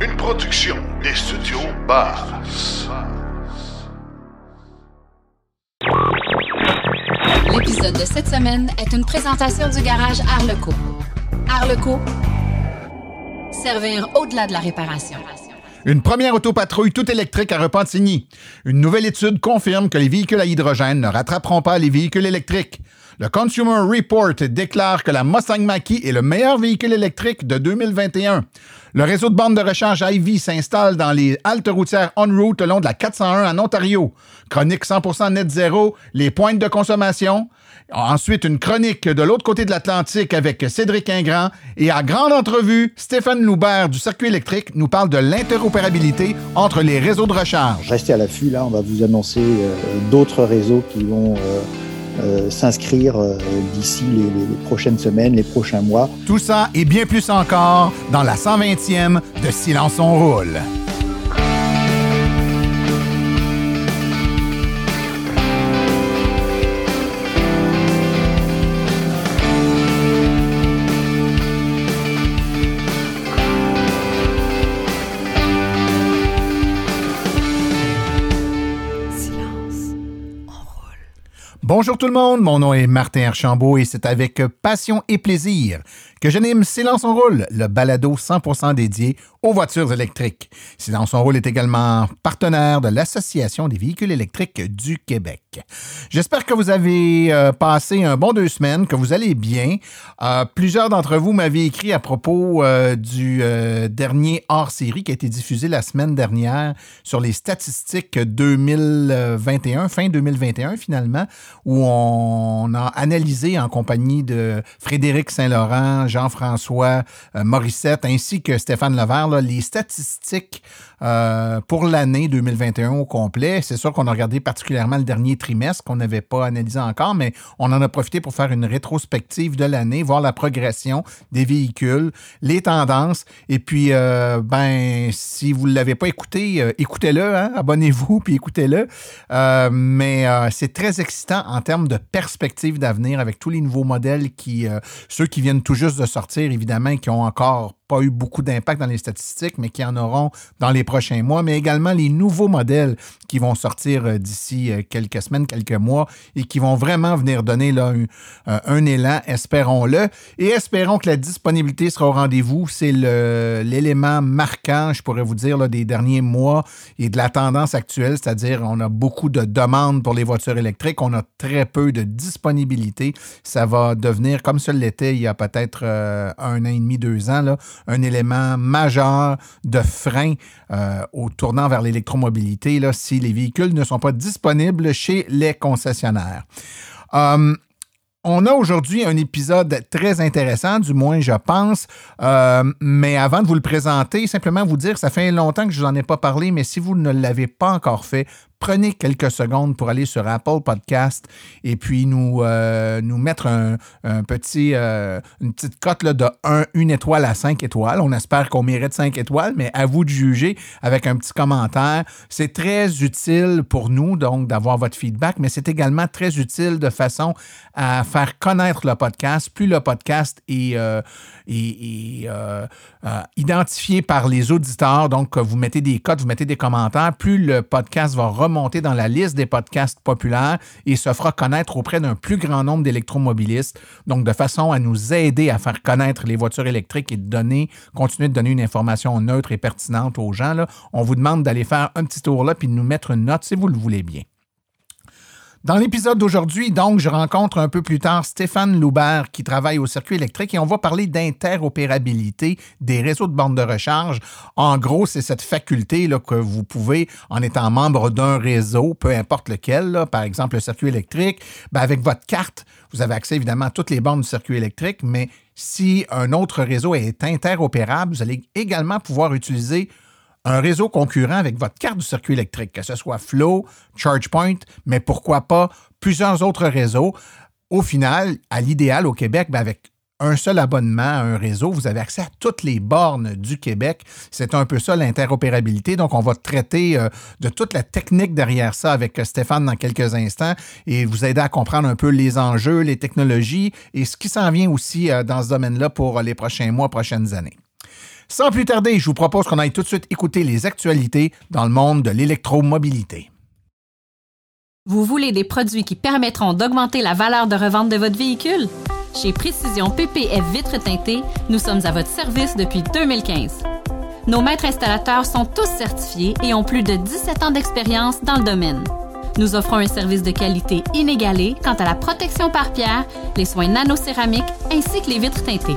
Une production des studios Bass. L'épisode de cette semaine est une présentation du garage Arleco. Arleco, servir au-delà de la réparation. Une première autopatrouille tout électrique à Repentigny. Une nouvelle étude confirme que les véhicules à hydrogène ne rattraperont pas les véhicules électriques. Le Consumer Report déclare que la Mustang Mach-E est le meilleur véhicule électrique de 2021. Le réseau de bornes de recharge Ivy s'installe dans les haltes routières en route le long de la 401 en Ontario. Chronique 100% net zéro, les pointes de consommation. Ensuite, une chronique de l'autre côté de l'Atlantique avec Cédric Ingrand. Et à grande entrevue, Stéphane Loubert du circuit électrique nous parle de l'interopérabilité entre les réseaux de recharge. Restez à l'affût, là, on va vous annoncer euh, d'autres réseaux qui vont euh, euh, s'inscrire euh, d'ici les, les- prochaines semaines, les prochains mois. Tout ça et bien plus encore dans la 120e de Silence on roule. Bonjour tout le monde, mon nom est Martin Archambault et c'est avec passion et plaisir que j'anime Silence on roule, le balado 100% dédié aux voitures électriques. Silence on roule est également partenaire de l'Association des véhicules électriques du Québec. J'espère que vous avez euh, passé un bon deux semaines, que vous allez bien. Euh, plusieurs d'entre vous m'avaient écrit à propos euh, du dernier hors-série qui a été diffusé la semaine dernière sur les statistiques 2021, fin 2021 finalement, où on a analysé en compagnie de Frédéric Saint-Laurent, Jean-François euh, Morissette ainsi que Stéphane Levert, les statistiques euh, pour l'année 2021 au complet. C'est sûr qu'on a regardé particulièrement le dernier trimestre qu'on n'avait pas analysé encore, mais on en a profité pour faire une rétrospective de l'année, voir la progression des véhicules, les tendances. Et puis, euh, ben, si vous ne l'avez pas écouté, euh, écoutez-le, hein, abonnez-vous, puis écoutez-le. Euh, mais c'est très excitant en termes de perspective d'avenir avec tous les nouveaux modèles qui, ceux qui viennent tout juste de sortir, évidemment, qui ont encore pas eu beaucoup d'impact dans les statistiques, mais qui en auront dans les prochains mois, mais également les nouveaux modèles qui vont sortir euh, d'ici euh, quelques semaines, quelques mois, et qui vont vraiment venir donner là, un, euh, élan, espérons-le. Et espérons que la disponibilité sera au rendez-vous. C'est l'élément marquant, je pourrais vous dire, là, des derniers mois et de la tendance actuelle, c'est-à-dire on a beaucoup de demandes pour les voitures électriques, on a très peu de disponibilité. Ça va devenir, comme ça l'était il y a peut-être un an et demi, deux ans, là, un élément majeur de frein euh, au tournant vers l'électromobilité là, si les véhicules ne sont pas disponibles chez les concessionnaires. Euh, on a aujourd'hui un épisode très intéressant, du moins je pense. Euh, mais avant de vous le présenter, simplement vous dire, ça fait longtemps que je vous en ai pas parlé, mais si vous ne l'avez pas encore fait, prenez quelques secondes pour aller sur Apple Podcast et puis nous, euh, nous mettre un, petit, euh, une petite cote là, de 1, une étoile à 5 étoiles. On espère qu'on mérite 5 étoiles, mais à vous de juger avec un petit commentaire. C'est très utile pour nous, donc, d'avoir votre feedback, mais c'est également très utile de façon à faire connaître le podcast. Plus le podcast est, euh, est, euh, euh, identifié par les auditeurs, donc que vous mettez des cotes, vous mettez des commentaires, plus le podcast va remonter dans la liste des podcasts populaires et se fera connaître auprès d'un plus grand nombre d'électromobilistes. Donc, de façon à nous aider à faire connaître les voitures électriques et de donner, continuer de donner une information neutre et pertinente aux gens, on vous demande d'aller faire un petit tour là puis de nous mettre une note si vous le voulez bien. Dans l'épisode d'aujourd'hui, donc, je rencontre un peu plus tard Stéphane Loubert qui travaille au circuit électrique et on va parler d'interopérabilité des réseaux de bornes de recharge. En gros, c'est cette faculté là, que vous pouvez, en étant membre d'un réseau, peu importe lequel, par exemple le circuit électrique, ben, avec votre carte, vous avez accès évidemment à toutes les bornes du circuit électrique, mais si un autre réseau est interopérable, vous allez également pouvoir utiliser un réseau concurrent avec votre carte du circuit électrique, que ce soit Flow, ChargePoint, mais pourquoi pas plusieurs autres réseaux. Au final, à l'idéal au Québec, ben avec un seul abonnement à un réseau, vous avez accès à toutes les bornes du Québec. C'est un peu ça l'interopérabilité. Donc, on va traiter euh, de toute la technique derrière ça avec euh, Stéphane dans quelques instants et vous aider à comprendre un peu les enjeux, les technologies et ce qui s'en vient aussi euh, dans ce domaine-là pour les prochains mois, prochaines années. Sans plus tarder, je vous propose qu'on aille tout de suite écouter les actualités dans le monde de l'électromobilité. Vous voulez des produits qui permettront d'augmenter la valeur de revente de votre véhicule? Chez Précision PPF Vitres teintées, nous sommes à votre service depuis 2015. Nos maîtres installateurs sont tous certifiés et ont plus de 17 ans d'expérience dans le domaine. Nous offrons un service de qualité inégalé quant à la protection par pierre, les soins nanocéramiques ainsi que les vitres teintées.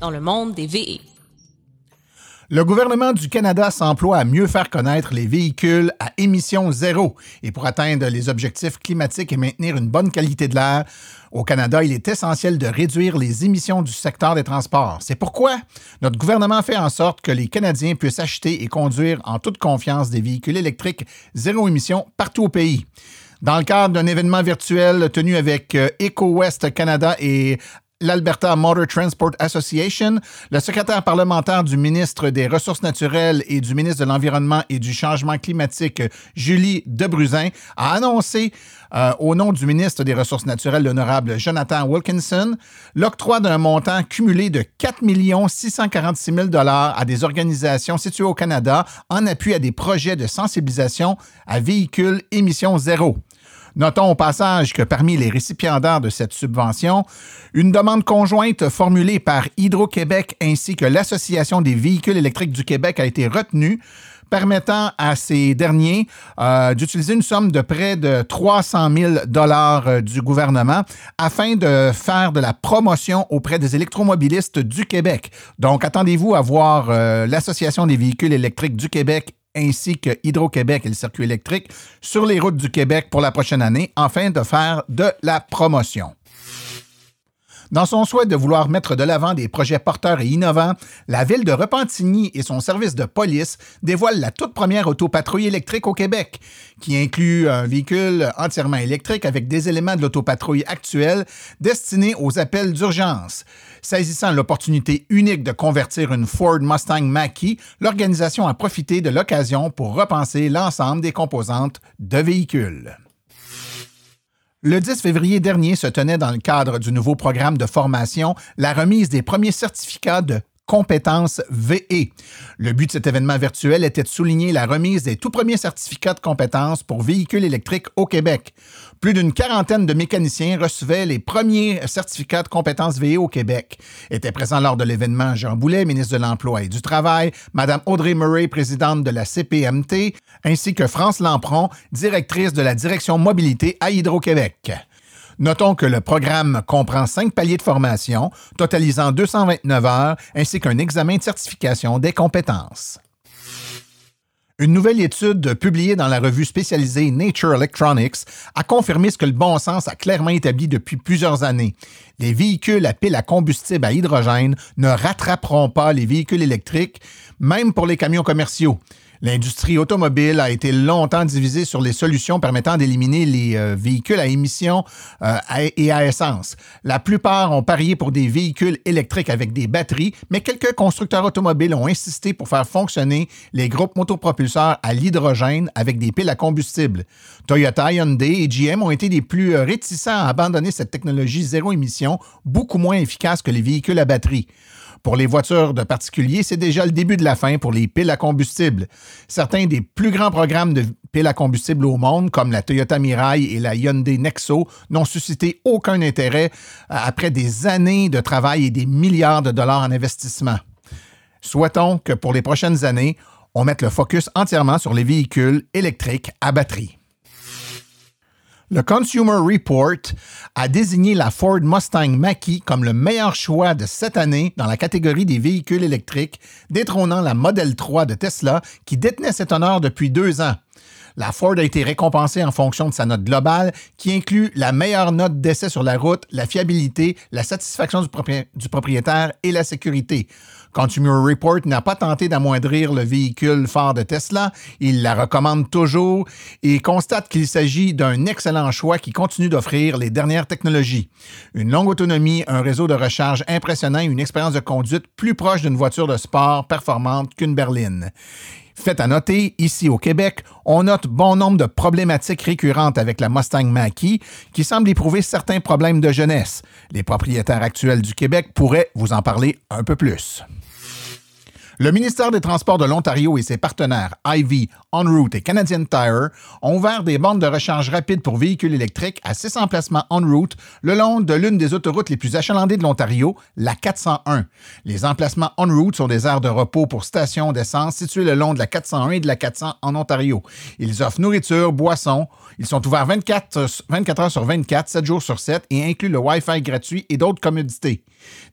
dans le monde des VE. Le gouvernement du Canada s'emploie à mieux faire connaître les véhicules à émissions zéro. Et pour atteindre les objectifs climatiques et maintenir une bonne qualité de l'air, au Canada, il est essentiel de réduire les émissions du secteur des transports. C'est pourquoi notre gouvernement fait en sorte que les Canadiens puissent acheter et conduire en toute confiance des véhicules électriques zéro émission partout au pays. Dans le cadre d'un événement virtuel tenu avec euh, EcoWest Canada et l'Alberta Motor Transport Association, le secrétaire parlementaire du ministre des Ressources naturelles et du ministre de l'Environnement et du Changement climatique, Julie Debruzin, a annoncé euh, au nom du ministre des Ressources naturelles, l'honorable Jonathan Wilkinson, l'octroi d'un montant cumulé de 4 646 000 à des organisations situées au Canada en appui à des projets de sensibilisation à véhicules émissions zéro. Notons au passage que parmi les récipiendaires de cette subvention, une demande conjointe formulée par Hydro-Québec ainsi que l'Association des véhicules électriques du Québec a été retenue permettant à ces derniers euh, d'utiliser une somme de près de 300 000 dollars euh, du gouvernement afin de faire de la promotion auprès des électromobilistes du Québec. Donc, attendez-vous à voir euh, l'Association des véhicules électriques du Québec ainsi que Hydro-Québec et le circuit électrique sur les routes du Québec pour la prochaine année, afin de faire de la promotion. Dans son souhait de vouloir mettre de l'avant des projets porteurs et innovants, la ville de Repentigny et son service de police dévoilent la toute première autopatrouille électrique au Québec, qui inclut un véhicule entièrement électrique avec des éléments de l'autopatrouille actuelle destinés aux appels d'urgence. Saisissant l'opportunité unique de convertir une Ford Mustang Mach-E, l'organisation a profité de l'occasion pour repenser l'ensemble des composantes de véhicules. Le 10 février dernier se tenait dans le cadre du nouveau programme de formation la remise des premiers certificats de compétences VE. Le but de cet événement virtuel était de souligner la remise des tout premiers certificats de compétences pour véhicules électriques au Québec. Plus d'une quarantaine de mécaniciens recevaient les premiers certificats de compétences VE au Québec. Étaient présents lors de l'événement Jean Boulet, ministre de l'Emploi et du Travail, Mme Audrey Murray, présidente de la CPMT, ainsi que France Lampron, directrice de la direction mobilité à Hydro-Québec. Notons que le programme comprend cinq paliers de formation, totalisant 229 heures, ainsi qu'un examen de certification des compétences. Une nouvelle étude publiée dans la revue spécialisée Nature Electronics a confirmé ce que le bon sens a clairement établi depuis plusieurs années. Les véhicules à pile à combustible à hydrogène ne rattraperont pas les véhicules électriques, même pour les camions commerciaux. L'industrie automobile a été longtemps divisée sur les solutions permettant d'éliminer les euh, véhicules à émissions euh, et à essence. La plupart ont parié pour des véhicules électriques avec des batteries, mais quelques constructeurs automobiles ont insisté pour faire fonctionner les groupes motopropulseurs à l'hydrogène avec des piles à combustible. Toyota, Hyundai et GM ont été les plus euh, réticents à abandonner cette technologie zéro émission, beaucoup moins efficace que les véhicules à batterie. Pour les voitures de particuliers, c'est déjà le début de la fin pour les piles à combustible. Certains des plus grands programmes de piles à combustible au monde, comme la Toyota Mirai et la Hyundai Nexo, n'ont suscité aucun intérêt euh, après des années de travail et des milliards de dollars en investissement. Souhaitons que pour les prochaines années, on mette le focus entièrement sur les véhicules électriques à batterie. Le Consumer Report a désigné la Ford Mustang Mach-E comme le meilleur choix de cette année dans la catégorie des véhicules électriques, détrônant la Model 3 de Tesla qui détenait cet honneur depuis deux ans. La Ford a été récompensée en fonction de sa note globale, qui inclut la meilleure note d'essai sur la route, la fiabilité, la satisfaction du, propriétaire et la sécurité. Consumer Report n'a pas tenté d'amoindrir le véhicule phare de Tesla. Il la recommande toujours et constate qu'il s'agit d'un excellent choix qui continue d'offrir les dernières technologies. Une longue autonomie, un réseau de recharge impressionnant et une expérience de conduite plus proche d'une voiture de sport performante qu'une berline. Fait à noter, ici au Québec, on note bon nombre de problématiques récurrentes avec la Mustang Mach-E qui semble éprouver certains problèmes de jeunesse. Les propriétaires actuels du Québec pourraient vous en parler un peu plus. Le ministère des Transports de l'Ontario et ses partenaires Ivy, OnRoute et Canadian Tire ont ouvert des bandes de recharge rapide pour véhicules électriques à six emplacements OnRoute le long de l'une des autoroutes les plus achalandées de l'Ontario, la 401. Les emplacements OnRoute sont des aires de repos pour stations d'essence situées le long de la 401 et de la 400 en Ontario. Ils offrent nourriture, boissons. Ils sont ouverts 24, 24 heures sur 24, 7 jours sur 7 et incluent le Wi-Fi gratuit et d'autres commodités.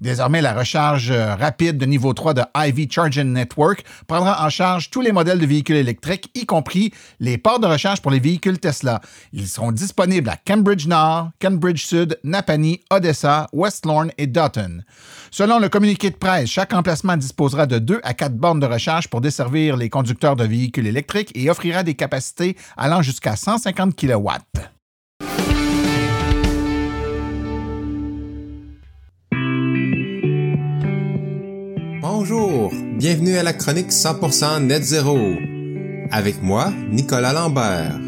Désormais, la recharge euh, rapide de niveau 3 de Ivy Charging Network prendra en charge tous les modèles de véhicules électriques, y compris les ports de recharge pour les véhicules Tesla. Ils seront disponibles à Cambridge Nord, Cambridge Sud, Napanee, Odessa, West Lorne et Dutton. Selon le communiqué de presse, chaque emplacement disposera de 2 à 4 bornes de recharge pour desservir les conducteurs de véhicules électriques et offrira des capacités allant jusqu'à 150 kW. Bonjour, bienvenue à la chronique 100% Net Zéro. Avec moi, Nicolas Lambert.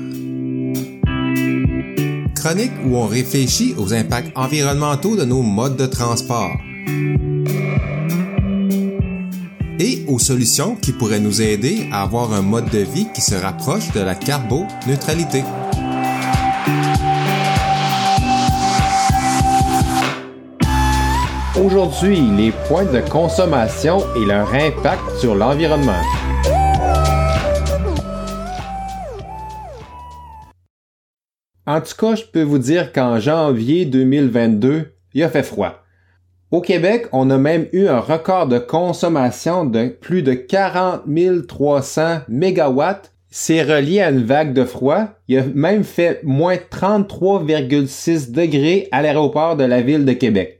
Chronique où on réfléchit aux impacts environnementaux de nos modes de transport. Et aux solutions qui pourraient nous aider à avoir un mode de vie qui se rapproche de la carboneutralité. Aujourd'hui, les points de consommation et leur impact sur l'environnement. En tout cas, je peux vous dire qu'en janvier 2022, il a fait froid. Au Québec, on a même eu un record de consommation de plus de 40 300 mégawatts. C'est relié à une vague de froid. Il a même fait moins 33,6 degrés à l'aéroport de la ville de Québec.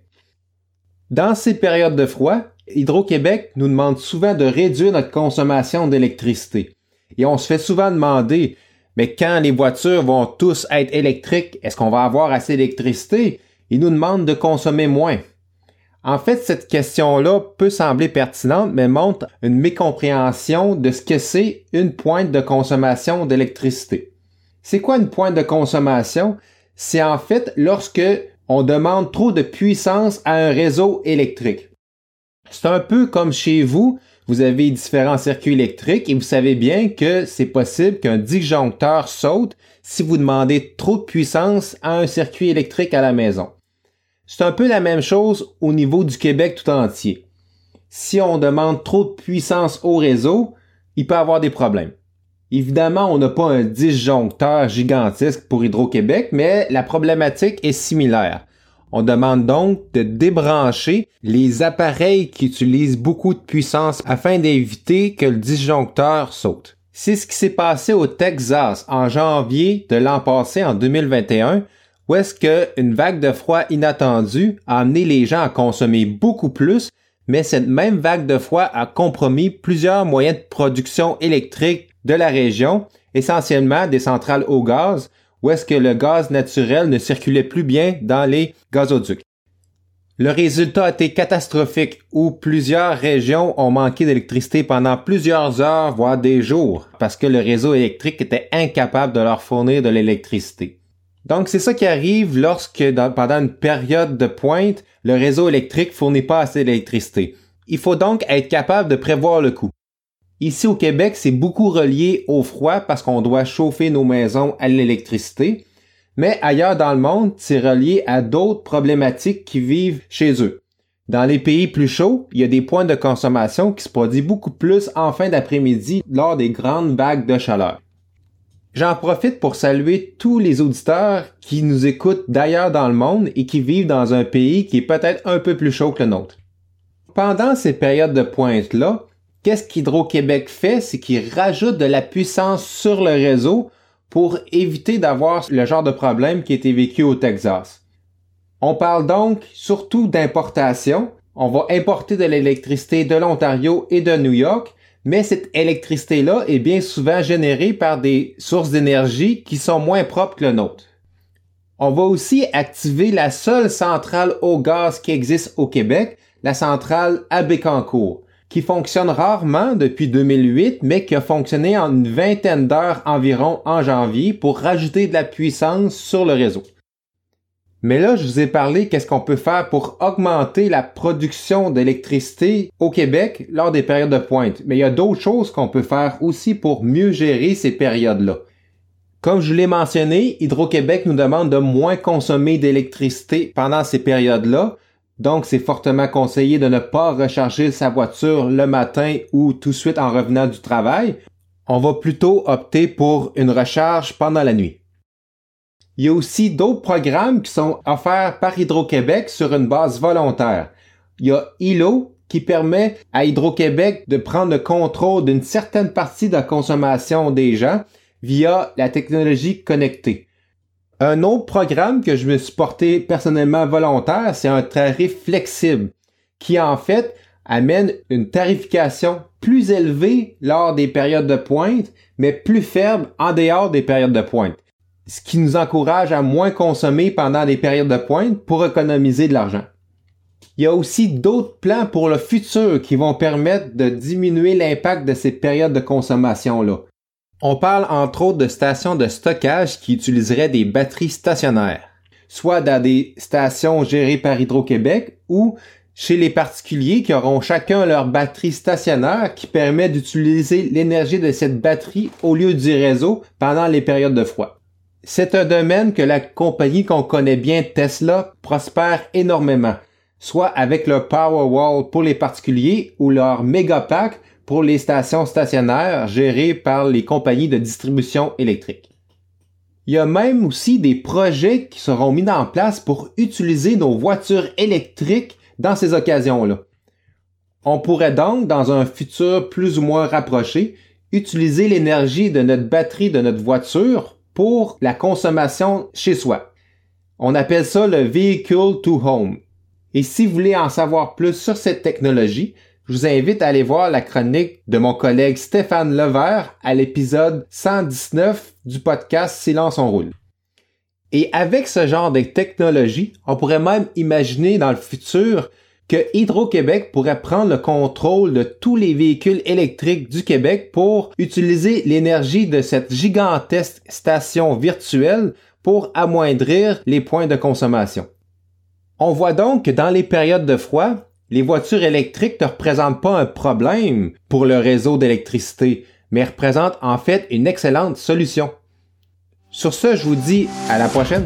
Dans ces périodes de froid, Hydro-Québec nous demande souvent de réduire notre consommation d'électricité. Et on se fait souvent demander, mais quand les voitures vont tous être électriques, est-ce qu'on va avoir assez d'électricité? Ils nous demandent de consommer moins. En fait, cette question-là peut sembler pertinente, mais montre une mécompréhension de ce que c'est une pointe de consommation d'électricité. C'est quoi une pointe de consommation? C'est en fait lorsque on demande trop de puissance à un réseau électrique. C'est un peu comme chez vous, vous avez différents circuits électriques et vous savez bien que c'est possible qu'un disjoncteur saute si vous demandez trop de puissance à un circuit électrique à la maison. C'est un peu la même chose au niveau du Québec tout entier. Si on demande trop de puissance au réseau, il peut avoir des problèmes. Évidemment, on n'a pas un disjoncteur gigantesque pour Hydro-Québec, mais la problématique est similaire. On demande donc de débrancher les appareils qui utilisent beaucoup de puissance afin d'éviter que le disjoncteur saute. C'est ce qui s'est passé au Texas en janvier de l'an passé en 2021 où est-ce qu'une vague de froid inattendue a amené les gens à consommer beaucoup plus, mais cette même vague de froid a compromis plusieurs moyens de production électrique de la région, essentiellement des centrales au gaz, où est-ce que le gaz naturel ne circulait plus bien dans les gazoducs. Le résultat a été catastrophique où plusieurs régions ont manqué d'électricité pendant plusieurs heures, voire des jours, parce que le réseau électrique était incapable de leur fournir de l'électricité. Donc c'est ça qui arrive lorsque pendant une période de pointe, le réseau électrique fournit pas assez d'électricité. Il faut donc être capable de prévoir le coût. Ici au Québec, c'est beaucoup relié au froid parce qu'on doit chauffer nos maisons à l'électricité. Mais ailleurs dans le monde, c'est relié à d'autres problématiques qui vivent chez eux. Dans les pays plus chauds, il y a des points de consommation qui se produisent beaucoup plus en fin d'après-midi lors des grandes vagues de chaleur. J'en profite pour saluer tous les auditeurs qui nous écoutent d'ailleurs dans le monde et qui vivent dans un pays qui est peut-être un peu plus chaud que le nôtre. Pendant ces périodes de pointe-là, qu'est-ce qu'Hydro-Québec fait? C'est qu'il rajoute de la puissance sur le réseau pour éviter d'avoir le genre de problème qui a été vécu au Texas. On parle donc surtout d'importation. On va importer de l'électricité de l'Ontario et de New York, mais cette électricité-là est bien souvent générée par des sources d'énergie qui sont moins propres que le nôtre. On va aussi activer la seule centrale au gaz qui existe au Québec, la centrale à qui fonctionne rarement depuis 2008, mais qui a fonctionné en une vingtaine d'heures environ en janvier pour rajouter de la puissance sur le réseau. Mais là, je vous ai parlé qu'est-ce qu'on peut faire pour augmenter la production d'électricité au Québec lors des périodes de pointe. Mais il y a d'autres choses qu'on peut faire aussi pour mieux gérer ces périodes-là. Comme je l'ai mentionné, Hydro-Québec nous demande de moins consommer d'électricité pendant ces périodes-là. Donc, c'est fortement conseillé de ne pas recharger sa voiture le matin ou tout de suite en revenant du travail. On va plutôt opter pour une recharge pendant la nuit. Il y a aussi d'autres programmes qui sont offerts par Hydro-Québec sur une base volontaire. Il y a ILO qui permet à Hydro-Québec de prendre le contrôle d'une certaine partie de la consommation des gens via la technologie connectée. Un autre programme que je me suis porté personnellement volontaire, c'est un tarif flexible qui en fait amène une tarification plus élevée lors des périodes de pointe, mais plus faible en dehors des périodes de pointe ce qui nous encourage à moins consommer pendant des périodes de pointe pour économiser de l'argent. Il y a aussi d'autres plans pour le futur qui vont permettre de diminuer l'impact de ces périodes de consommation-là. On parle entre autres de stations de stockage qui utiliseraient des batteries stationnaires, soit dans des stations gérées par Hydro-Québec ou chez les particuliers qui auront chacun leur batterie stationnaire qui permet d'utiliser l'énergie de cette batterie au lieu du réseau pendant les périodes de froid. C'est un domaine que la compagnie qu'on connaît bien, Tesla, prospère énormément, soit avec leur Powerwall pour les particuliers ou leur Megapack pour les stations stationnaires gérées par les compagnies de distribution électrique. Il y a même aussi des projets qui seront mis en place pour utiliser nos voitures électriques dans ces occasions-là. On pourrait donc, dans un futur plus ou moins rapproché, utiliser l'énergie de notre batterie de notre voiture pour la consommation chez soi. On appelle ça le Vehicle to Home. Et si vous voulez en savoir plus sur cette technologie, je vous invite à aller voir la chronique de mon collègue Stéphane Levert à l'épisode 119 du podcast Silence on roule. Et avec ce genre de technologie, on pourrait même imaginer dans le futur que Hydro-Québec pourrait prendre le contrôle de tous les véhicules électriques du Québec pour utiliser l'énergie de cette gigantesque station virtuelle pour amoindrir les points de consommation. On voit donc que dans les périodes de froid, les voitures électriques ne représentent pas un problème pour le réseau d'électricité, mais représentent en fait une excellente solution. Sur ce, je vous dis à la prochaine.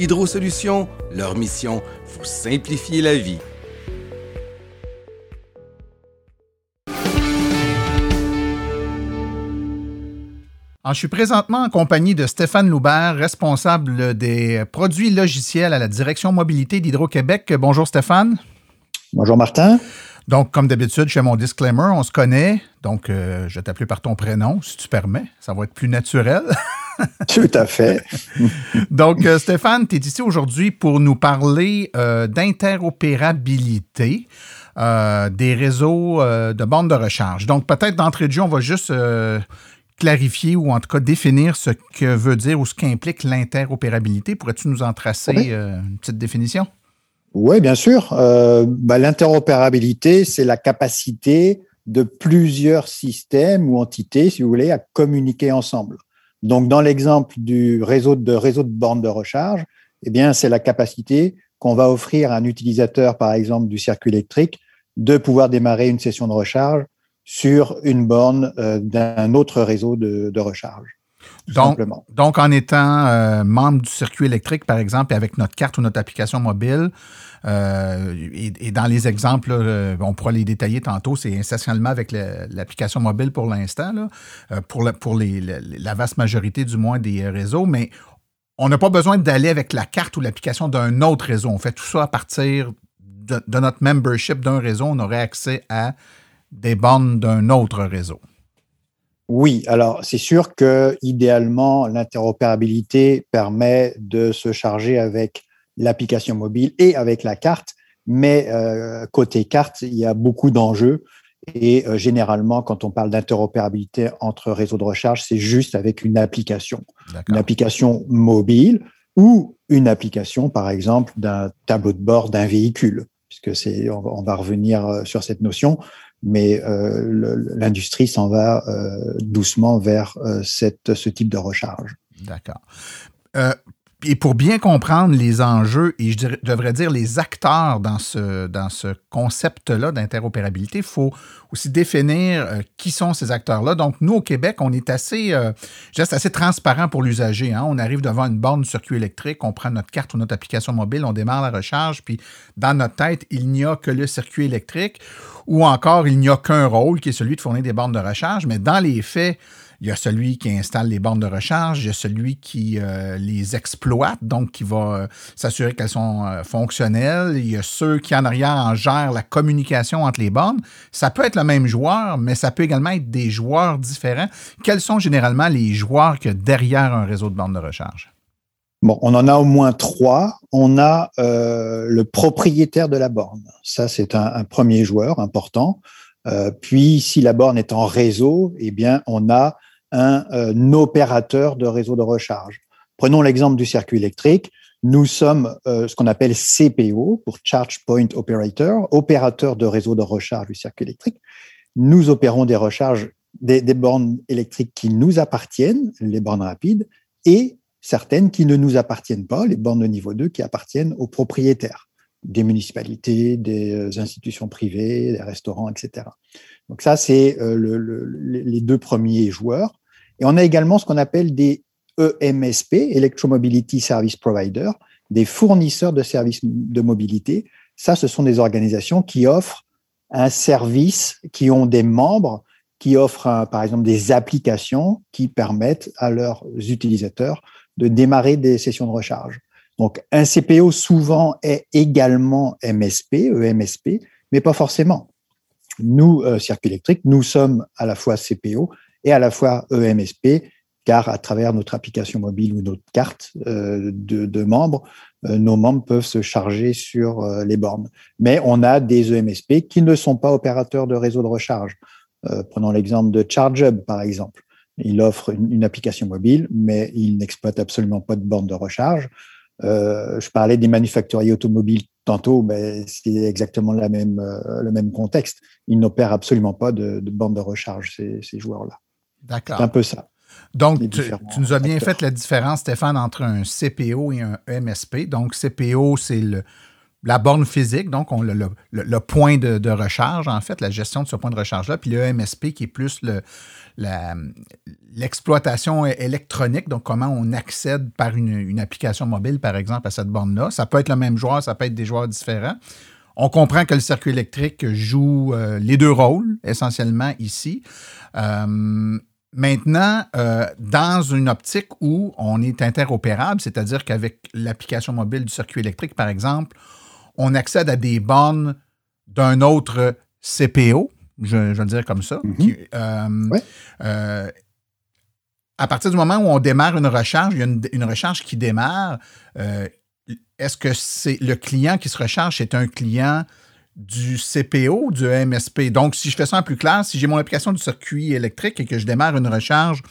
Hydrosolutions, leur mission, vous simplifier la vie. Ah, je suis présentement en compagnie de Stéphane Loubert, responsable des produits logiciels à la Direction mobilité d'Hydro-Québec. Bonjour Stéphane. Bonjour Martin. Donc, comme d'habitude, je fais mon disclaimer, on se connaît, donc euh, je vais t'appeler par ton prénom, si tu permets. Ça va être plus naturel. Tout à fait. donc, euh, Stéphane, tu es ici aujourd'hui pour nous parler euh, d'interopérabilité. des réseaux de bandes de recharge. Donc, peut-être d'entrée de jeu, on va juste clarifier ou en tout cas définir ce que veut dire ou ce qu'implique l'interopérabilité. Pourrais-tu nous en tracer une petite définition? Oui, bien sûr. Euh, bah, l'interopérabilité, c'est la capacité de plusieurs systèmes ou entités, si vous voulez, à communiquer ensemble. Donc, dans l'exemple du réseau de, réseau de bornes de recharge, eh bien, c'est la capacité qu'on va offrir à un utilisateur, par exemple, du circuit électrique, de pouvoir démarrer une session de recharge sur une borne euh, d'un autre réseau de, recharge. Donc, en étant euh, membre du circuit électrique, par exemple, avec notre carte ou notre application mobile, euh, et, dans les exemples, on pourra les détailler tantôt, c'est essentiellement avec l'application mobile pour l'instant, pour, la, pour la vaste majorité du moins des réseaux, mais on n'a pas besoin d'aller avec la carte ou l'application d'un autre réseau. On fait tout ça à partir de, de notre membership d'un réseau. On aurait accès à des bornes d'un autre réseau. Oui, alors c'est sûr que idéalement l'interopérabilité permet de se charger avec l'application mobile et avec la carte, mais euh, côté carte, il y a beaucoup d'enjeux et euh, généralement quand on parle d'interopérabilité entre réseaux de recharge, c'est juste avec une application, une application mobile ou une application par exemple d'un tableau de bord d'un véhicule, puisque c'est on va revenir euh, sur cette notion mais euh, l'industrie s'en va euh, doucement vers euh, ce type de recharge. D'accord et pour bien comprendre les enjeux et je devrais dire les acteurs dans ce, dans ce concept-là d'interopérabilité, il faut aussi définir qui sont ces acteurs-là. Donc, nous, au Québec, on est assez, assez transparent pour l'usager. Hein. On arrive devant une borne circuit électrique, on prend notre carte ou notre application mobile, on démarre la recharge, puis dans notre tête, il n'y a que le circuit électrique ou encore il n'y a qu'un rôle qui est celui de fournir des bornes de recharge. Mais dans les faits, il y a celui qui installe les bornes de recharge, il y a celui qui euh, les exploite, donc qui va euh, s'assurer qu'elles sont euh, fonctionnelles. Il y a ceux qui en arrière en gèrent la communication entre les bornes. Ça peut être le même joueur, mais ça peut également être des joueurs différents. Quels sont généralement les joueurs que derrière un réseau de bornes de recharge? Bon, on en a au moins trois. On a le propriétaire de la borne. Ça, c'est un, premier joueur important. puis, si la borne est en réseau, eh bien, on a un, euh, opérateur de réseau de recharge. Prenons l'exemple du circuit électrique. Nous sommes euh, ce qu'on appelle CPO pour Charge Point Operator, opérateur de réseau de recharge du circuit électrique. Nous opérons des recharges des, bornes électriques qui nous appartiennent, les bornes rapides, et certaines qui ne nous appartiennent pas, les bornes de niveau 2 qui appartiennent aux propriétaires, des municipalités, des euh, institutions privées, des restaurants, etc. Donc ça, c'est les deux premiers joueurs. Et on a également ce qu'on appelle des EMSP, Electromobility Service Provider, des fournisseurs de services de mobilité. Ça, ce sont des organisations qui offrent un service, qui ont des membres, qui offrent par exemple des applications qui permettent à leurs utilisateurs de démarrer des sessions de recharge. Donc un CPO souvent est également MSP, EMSP, mais pas forcément. Nous, euh, Circuit électrique, nous sommes à la fois CPO et à la fois EMSP, car à travers notre application mobile ou notre carte euh, de, membres, euh, nos membres peuvent se charger sur euh, les bornes. Mais on a des EMSP qui ne sont pas opérateurs de réseau de recharge. prenons l'exemple de ChargeHub, par exemple. Il offre une, application mobile, mais il n'exploite absolument pas de borne de recharge. je parlais des manufacturiers automobiles tantôt, mais c'est exactement la même, le même contexte. Ils n'opèrent absolument pas de, de borne de recharge, ces joueurs-là. D'accord. C'est un peu ça. Donc, tu, nous as bien fait la différence, Stéphane, entre un CPO et un MSP. Donc, CPO, c'est la borne physique, donc on, le, le, point de, recharge, en fait, la gestion de ce point de recharge-là. Puis le MSP, qui est plus l'exploitation électronique, donc comment on accède par une, application mobile, par exemple, à cette borne-là. Ça peut être le même joueur, ça peut être des joueurs différents. On comprend que le circuit électrique joue euh, les deux rôles, essentiellement, ici. Euh, maintenant, euh, dans une optique où on est interopérable, c'est-à-dire qu'avec l'application mobile du circuit électrique, par exemple, on accède à des bornes d'un autre CPO, je, vais le dire comme ça. Mm-hmm. Euh, à partir du moment où on démarre une recharge, il y a une, recharge qui démarre. Est-ce que c'est le client qui se recharge, c'est un client du CPO, du MSP. Donc, si je fais ça en plus clair, si j'ai mon application du circuit électrique et que je démarre une recharge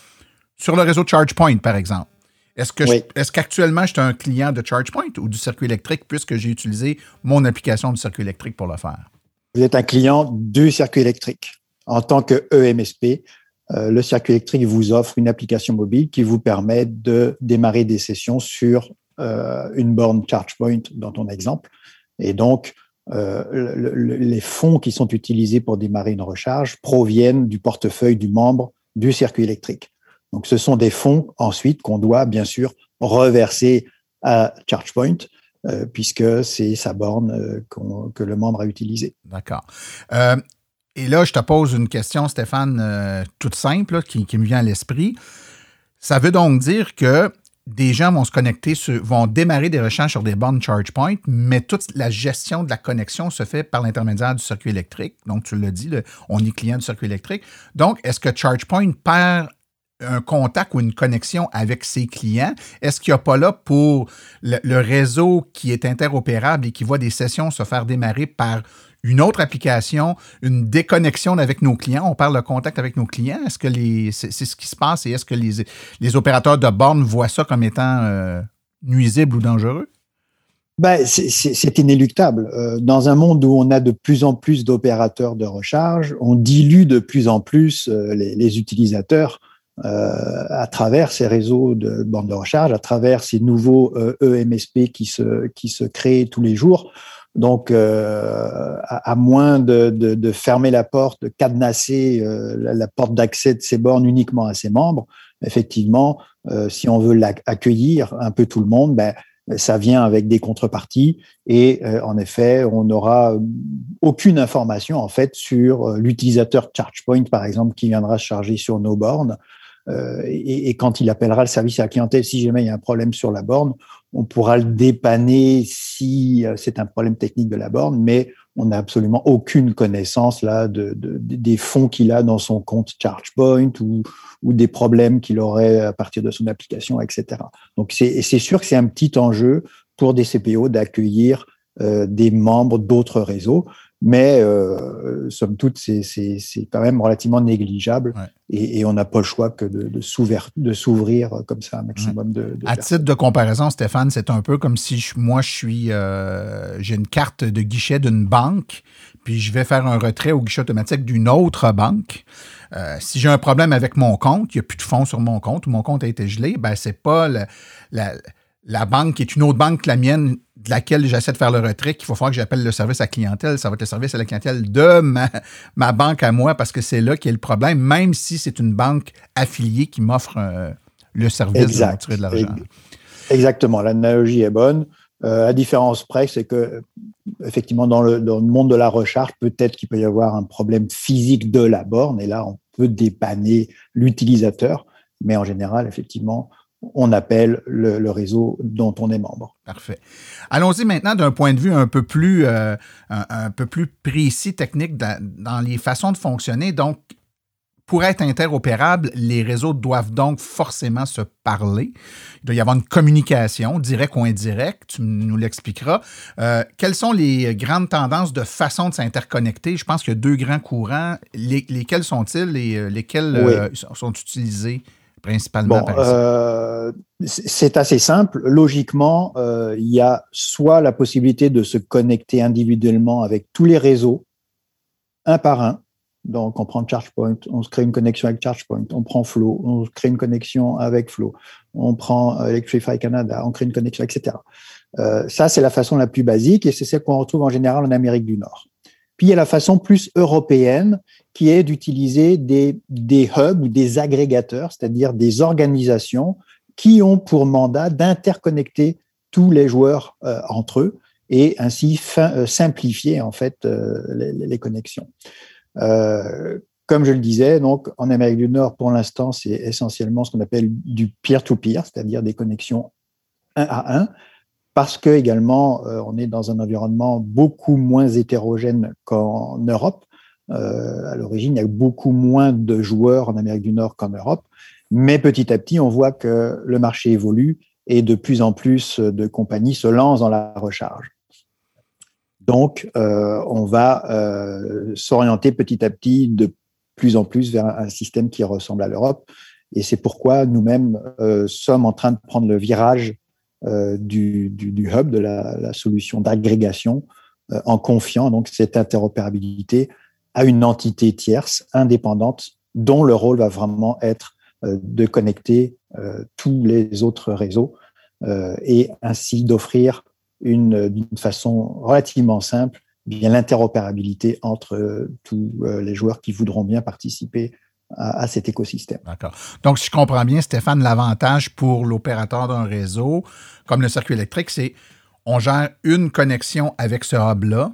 sur le réseau ChargePoint, par exemple, est-ce que est-ce qu'actuellement je suis un client de ChargePoint ou du circuit électrique puisque j'ai utilisé mon application du circuit électrique pour le faire? Vous êtes un client du circuit électrique. En tant que EMSP, euh, le circuit électrique vous offre une application mobile qui vous permet de démarrer des sessions sur euh, une borne ChargePoint dans ton exemple. Et donc, euh, les fonds qui sont utilisés pour démarrer une recharge proviennent du portefeuille du membre du circuit électrique. Donc, ce sont des fonds ensuite qu'on doit bien sûr reverser à ChargePoint. Euh, puisque c'est sa borne euh, que le membre a utilisée. D'accord. et là, je te pose une question, Stéphane, toute simple, qui, qui, me vient à l'esprit. Ça veut donc dire que des gens vont se connecter, vont démarrer des recherches sur des bornes ChargePoint, mais toute la gestion de la connexion se fait par l'intermédiaire du circuit électrique. Donc, tu l'as dit, on est client du circuit électrique. Donc, est-ce que ChargePoint perd un contact ou une connexion avec ses clients? Est-ce qu'il n'y a pas là pour le, réseau qui est interopérable et qui voit des sessions se faire démarrer par une autre application, une déconnexion avec nos clients? On parle de contact avec nos clients. Est-ce que c'est, ce qui se passe et est-ce que les, les opérateurs de borne voient ça comme étant euh, nuisible ou dangereux? Ben, c'est inéluctable. Euh, dans un monde où on a de plus en plus d'opérateurs de recharge, on dilue de plus en plus euh, les, utilisateurs à travers ces réseaux de bornes de recharge, à travers ces nouveaux EMSP e qui se, qui se créent tous les jours. Donc, euh, à, moins de, fermer la porte, de cadenasser euh, la, porte d'accès de ces bornes uniquement à ses membres, effectivement, euh, si on veut accueillir un peu tout le monde, ben, ça vient avec des contreparties et en effet, on n'aura aucune information en fait sur l'utilisateur ChargePoint, par exemple, qui viendra charger sur nos bornes. Et, quand il appellera le service à la clientèle, si jamais il y a un problème sur la borne, on pourra le dépanner si euh, c'est un problème technique de la borne, mais on n'a absolument aucune connaissance là de, des fonds qu'il a dans son compte ChargePoint ou, ou des problèmes qu'il aurait à partir de son application, etc. Donc c'est sûr que c'est un petit enjeu pour des CPO d'accueillir euh, des membres d'autres réseaux mais euh, somme toute, c'est quand même relativement négligeable. Et, on n'a pas le choix que de, de s'ouvrir comme ça un maximum de, À titre de comparaison, Stéphane, c'est un peu comme si moi, je suis, euh, j'ai une carte de guichet d'une banque, puis je vais faire un retrait au guichet automatique d'une autre banque. Euh, si j'ai un problème avec mon compte, il n'y a plus de fonds sur mon compte ou mon compte a été gelé, ben c'est pas la la banque qui est une autre banque que la mienne, de laquelle j'essaie de faire le retrait, qu'il faut falloir que j'appelle le service à clientèle. Ça va être le service à la clientèle de ma, banque à moi parce que c'est là qu'il y a le problème, même si c'est une banque affiliée qui m'offre euh, le service de retirer de l'argent. Exactement, l'analogie est bonne. Euh, à différence près, c'est que effectivement dans le, dans le, monde de la recharge, peut-être qu'il peut y avoir un problème physique de la borne, et là on peut dépanner l'utilisateur, mais en général, effectivement, on appelle le, réseau dont on est membre. Parfait. Allons-y maintenant d'un point de vue un peu plus, euh, un, peu plus précis, technique, dans, les façons de fonctionner. Donc, pour être interopérable, les réseaux doivent donc forcément se parler. Il doit y avoir une communication, directe ou indirecte, tu nous l'expliqueras. Euh, quelles sont les grandes tendances de façon de s'interconnecter? Je pense qu'il y a deux grands courants. lesquels sont-ils et euh, lesquels sont utilisés? Principalement euh, C'est assez simple. Logiquement, euh, il y a soit la possibilité de se connecter individuellement avec tous les réseaux, un par un. Donc, on prend ChargePoint, on se crée une connexion avec ChargePoint, on prend Flow, on crée une connexion avec Flow, on prend Electrify Canada, on crée une connexion, etc. Euh, ça, c'est la façon la plus basique et c'est celle qu'on retrouve en général en Amérique du Nord. Puis il y a la façon plus européenne qui est d'utiliser des, hubs ou des agrégateurs, c'est-à-dire des organisations qui ont pour mandat d'interconnecter tous les joueurs euh, entre eux et ainsi euh, simplifier en fait euh, les, connexions. comme je le disais, donc en Amérique du Nord, pour l'instant, c'est essentiellement ce qu'on appelle du peer-to-peer, c'est-à-dire des connexions un à un, parce que également, euh, on est dans un environnement beaucoup moins hétérogène qu'en Europe. Euh, à l'origine, il y a beaucoup moins de joueurs en Amérique du Nord qu'en Europe, mais petit à petit, on voit que le marché évolue et de plus en plus de compagnies se lancent dans la recharge. Donc, euh, on va s'orienter petit à petit de plus en plus vers un système qui ressemble à l'Europe. Et c'est pourquoi nous-mêmes sommes en train de prendre le virage euh, du, hub, de la, solution d'agrégation, euh, en confiant donc cette interopérabilité à une entité tierce indépendante dont le rôle va vraiment être euh, de connecter tous les autres réseaux et ainsi d'offrir une d'une façon relativement simple bien l'interopérabilité entre tous les joueurs qui voudront bien participer à, cet écosystème. D'accord. Donc, si je comprends bien, Stéphane, l'avantage pour l'opérateur d'un réseau, comme le circuit électrique, c'est on gère une connexion avec ce hub-là.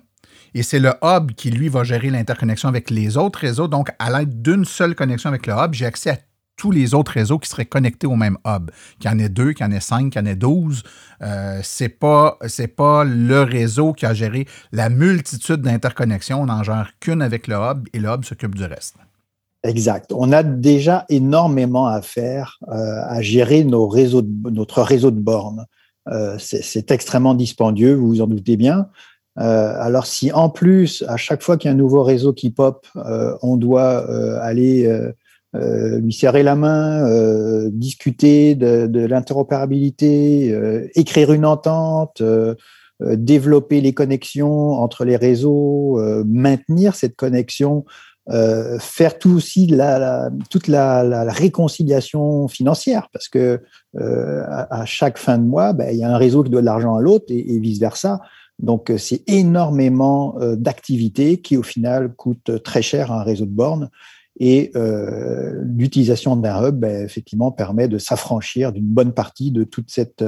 Et c'est le hub qui, lui, va gérer l'interconnexion avec les autres réseaux. Donc, à l'aide d'une seule connexion avec le hub, j'ai accès à tous les autres réseaux qui seraient connectés au même hub. Qu'il y en ait deux, qu'il y en ait cinq, qu'il y en ait douze. Euh, c'est pas, pas le réseau qui a géré la multitude d'interconnexions. On n'en gère qu'une avec le hub et le hub s'occupe du reste. Exact. On a déjà énormément à faire euh, à gérer nos réseaux notre réseau de bornes. Euh, c'est extrêmement dispendieux, vous vous en doutez bien. Euh, alors si en plus, à chaque fois qu'il y a un nouveau réseau qui pop, on doit aller lui serrer la main, discuter de, de l'interopérabilité, écrire une entente, développer les connexions entre les réseaux, maintenir cette connexion euh, faire tout aussi la, toute la, réconciliation financière, parce que euh, à, chaque fin de mois, ben, il y a un réseau qui doit de l'argent à l'autre et, vice versa. Donc euh, c'est énormément d'activités qui au final coûtent très cher à un réseau de bornes. Et l'utilisation d'un hub, ben, effectivement, permet de s'affranchir d'une bonne partie de toute cette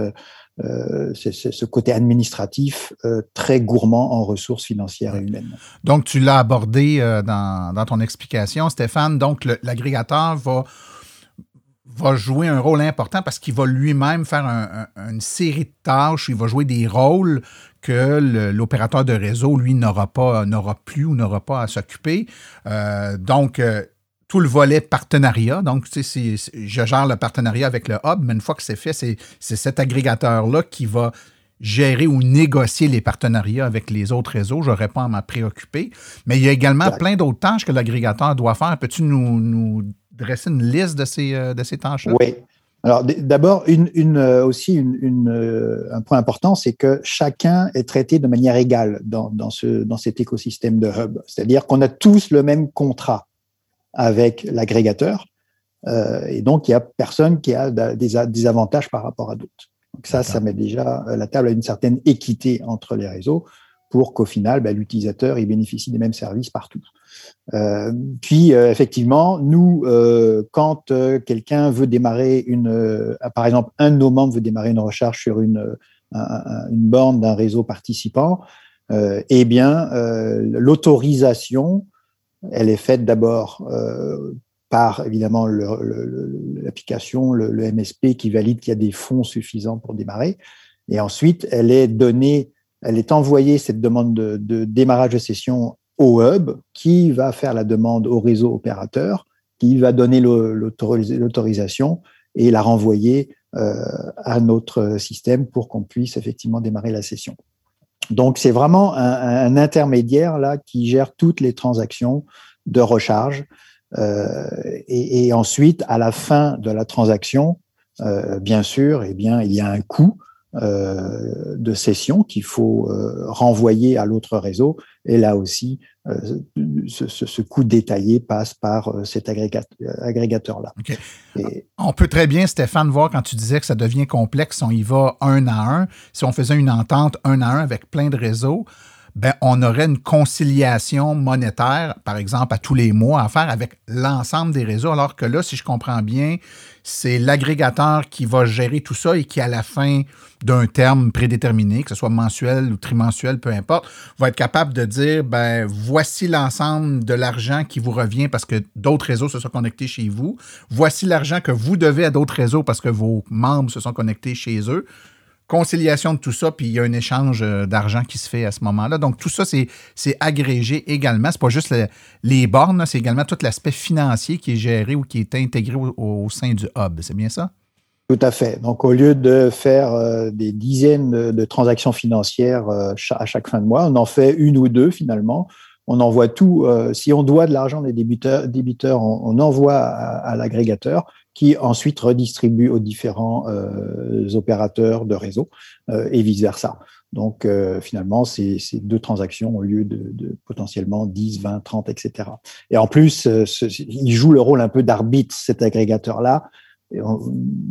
euh, c'est ce côté administratif euh, très gourmand en ressources financières et humaines. Donc, tu l'as abordé euh, dans, ton explication, Stéphane. Donc, l'agrégateur va, va jouer un rôle important parce qu'il va lui-même faire une série de tâches, il va jouer des rôles que l'opérateur de réseau, lui, n'aura pas, n'aura plus ou n'aura pas à s'occuper. donc, tout le volet partenariat. Donc, tu sais, je gère le partenariat avec le hub, mais une fois que c'est fait, c'est cet agrégateur-là qui va gérer ou négocier les partenariats avec les autres réseaux. Je n'aurais pas à m'en préoccuper. Mais il y a également plein d'autres tâches que l'agrégateur doit faire. Peux-tu nous, dresser une liste de ces, euh, de ces tâches-là? Oui. Alors, d'abord, une, une, euh, aussi une, euh, un point important, c'est que chacun est traité de manière égale dans, dans, ce, dans cet écosystème de hub. C'est-à-dire qu'on a tous le même contrat avec l'agrégateur. Euh, et donc, il n'y a personne qui a des, avantages par rapport à d'autres. Donc ça, ça met déjà euh, la table à une certaine équité entre les réseaux pour qu'au final, bah, l'utilisateur il bénéficie des mêmes services partout. Euh, puis, effectivement, nous, quand quelqu'un veut démarrer une, par exemple, un de nos membres veut démarrer une recherche sur une, une borne d'un réseau participant, eh bien, l'autorisation elle est faite d'abord euh, par évidemment l'application, le, MSP qui valide qu'il y a des fonds suffisants pour démarrer. Et ensuite, elle est donnée, elle est envoyée cette demande de, démarrage de session au hub qui va faire la demande au réseau opérateur, qui va donner l'autorisation et la renvoyer euh, à notre système pour qu'on puisse effectivement démarrer la session. Donc, c'est vraiment un, intermédiaire là qui gère toutes les transactions de recharge. Euh, et, ensuite, à la fin de la transaction, euh, bien sûr, eh bien, il y a un coût euh, de session qu'il faut renvoyer à l'autre réseau. Et là aussi, ce, coût détaillé passe par cet agrégateur-là. On peut très bien, Stéphane, voir quand tu disais que ça devient complexe, on y va un à un. Si on faisait une entente un à un avec plein de réseaux, ben, on aurait une conciliation monétaire, par exemple, à tous les mois à faire avec l'ensemble des réseaux, alors que là, si je comprends bien, c'est l'agrégateur qui va gérer tout ça et qui, à la fin d'un terme prédéterminé, que ce soit mensuel ou trimensuel, peu importe, va être capable de dire, ben, voici l'ensemble de l'argent qui vous revient parce que d'autres réseaux se sont connectés chez vous. Voici l'argent que vous devez à d'autres réseaux parce que vos membres se sont connectés chez eux conciliation de tout ça, puis il y a un échange euh, d'argent qui se fait à ce moment-là. Donc, tout ça, c'est agrégé également. C'est pas juste les bornes, c'est également tout l'aspect financier qui est géré ou qui est intégré au, sein du hub. C'est bien ça? Tout à fait. Donc, au lieu de faire euh, des dizaines de, transactions financières euh, à chaque fin de mois, on en fait une ou deux finalement. On envoie tout. si on doit de l'argent des débiteurs, on, envoie à l'agrégateur qui ensuite redistribue aux différents euh, opérateurs de réseau euh, et vice-versa. Donc euh, finalement, c'est deux transactions au lieu de, potentiellement 10, 20, 30, etc. Et en plus, il joue le rôle un peu d'arbitre, cet agrégateur-là.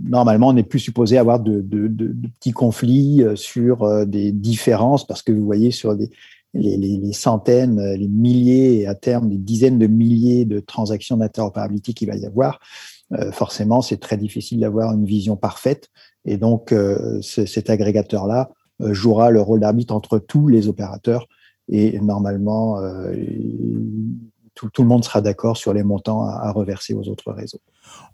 Normalement, on n'est plus supposé avoir de, petits conflits sur des différences parce que vous voyez sur des, les, les, centaines, les milliers et à terme des dizaines de milliers de transactions d'interopérabilité qu'il va y avoir, euh, forcément, c'est très difficile d'avoir une vision parfaite. Et donc, euh, cet agrégateur-là euh, jouera le rôle d'arbitre entre tous les opérateurs. Et normalement, tout, le monde sera d'accord sur les montants à, reverser aux autres réseaux.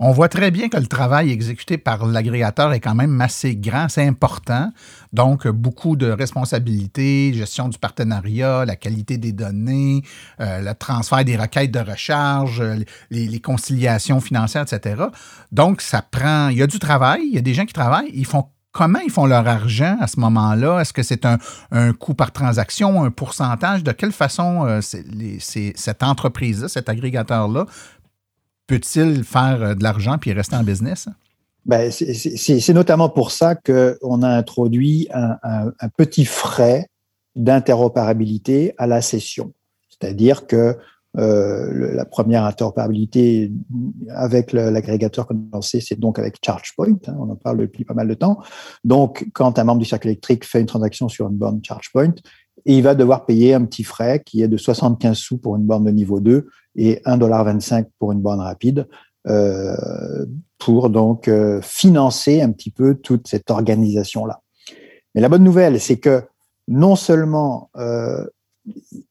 On voit très bien que le travail exécuté par l'agrégateur est quand même assez grand, c'est important. Donc, beaucoup de responsabilités, gestion du partenariat, la qualité des données, euh, le transfert des requêtes de recharge, euh, les, conciliations financières, etc. Donc, ça prend. Il y a du travail, il y a des gens qui travaillent, ils font comment ils font leur argent à ce moment-là? Est-ce que c'est un, coût par transaction, un pourcentage? De quelle façon euh, cette entreprise-là, cet agrégateur-là, peut-il faire euh, de l'argent puis rester en business? Ben, c'est notamment pour ça qu'on a introduit un, petit frais d'interopérabilité à la session. C'est-à-dire que euh, la première interopérabilité avec l'agrégateur lancé, c'est donc avec ChargePoint. Hein, on en parle depuis pas mal de temps. Donc, quand un membre du cercle électrique fait une transaction sur une borne ChargePoint, il va devoir payer un petit frais qui est de 75 sous pour une borne de niveau 2 et 1,25$ pour une borne rapide. Euh, pour donc euh, financer un petit peu toute cette organisation-là. Mais la bonne nouvelle, c'est que non seulement euh,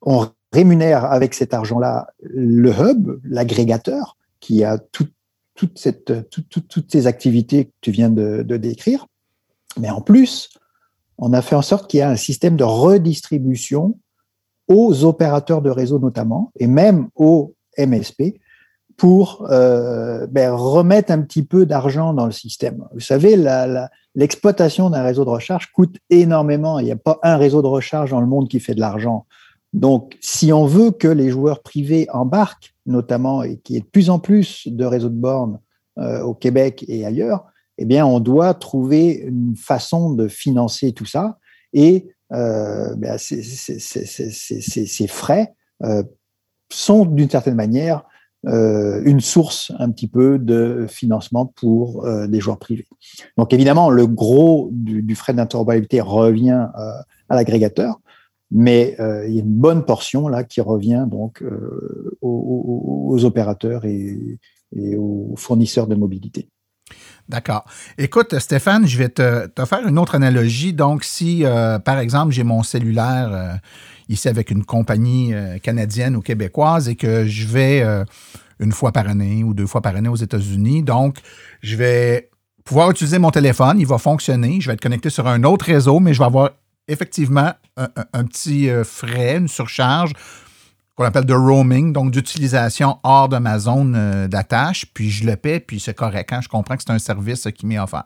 on rémunère avec cet argent-là le hub, l'agrégateur, qui a cette, toutes ces activités que tu viens de, décrire, mais en plus, on a fait en sorte qu'il y ait un système de redistribution aux opérateurs de réseau notamment, et même aux MSP, pour euh, ben, remettre un petit peu d'argent dans le système. Vous savez, l'exploitation d'un réseau de recharge coûte énormément. Il n'y a pas un réseau de recharge dans le monde qui fait de l'argent. Donc, si on veut que les joueurs privés embarquent, notamment, et qu'il y ait de plus en plus de réseaux de bornes euh, au Québec et ailleurs, eh bien, on doit trouver une façon de financer tout ça. Et euh, ben, ces, frais euh, sont, d'une certaine manière, une source un petit peu de financement pour des joueurs privés. Donc, évidemment, le gros du, du frais d'interopérabilité revient à l'agrégateur, mais euh, il y a une bonne portion là qui revient donc euh, aux, opérateurs et, aux fournisseurs de mobilité. D'accord. Écoute, Stéphane, je vais te, faire une autre analogie. Donc, si, euh, par exemple, j'ai mon cellulaire ici avec une compagnie canadienne ou québécoise et que je vais une fois par année ou deux fois par année aux États-Unis, donc je vais pouvoir utiliser mon téléphone, il va fonctionner, je vais être connecté sur un autre réseau, mais je vais avoir effectivement un, petit euh, frais, une surcharge qu'on appelle de roaming, donc d'utilisation hors de ma zone euh, d'attache, puis je le paie, puis c'est correct. Hein, je comprends que c'est un service qui m'est offert.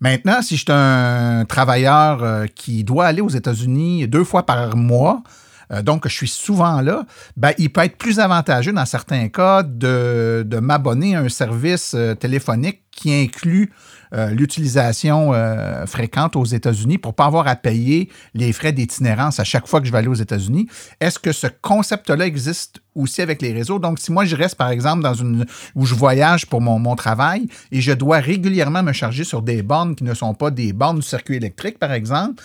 Maintenant, si je suis un travailleur euh, qui doit aller aux États-Unis deux fois par mois, donc je suis souvent là, ben, il peut être plus avantageux dans certains cas de, de m'abonner à un service téléphonique qui inclut euh, l'utilisation euh, fréquente aux États-Unis pour ne pas avoir à payer les frais d'itinérance à chaque fois que je vais aller aux États-Unis. Est-ce que ce concept-là existe aussi avec les réseaux? Donc, si moi, je reste, par exemple, dans une où je voyage pour mon, mon travail et je dois régulièrement me charger sur des bornes qui ne sont pas des bornes du circuit électrique, par exemple,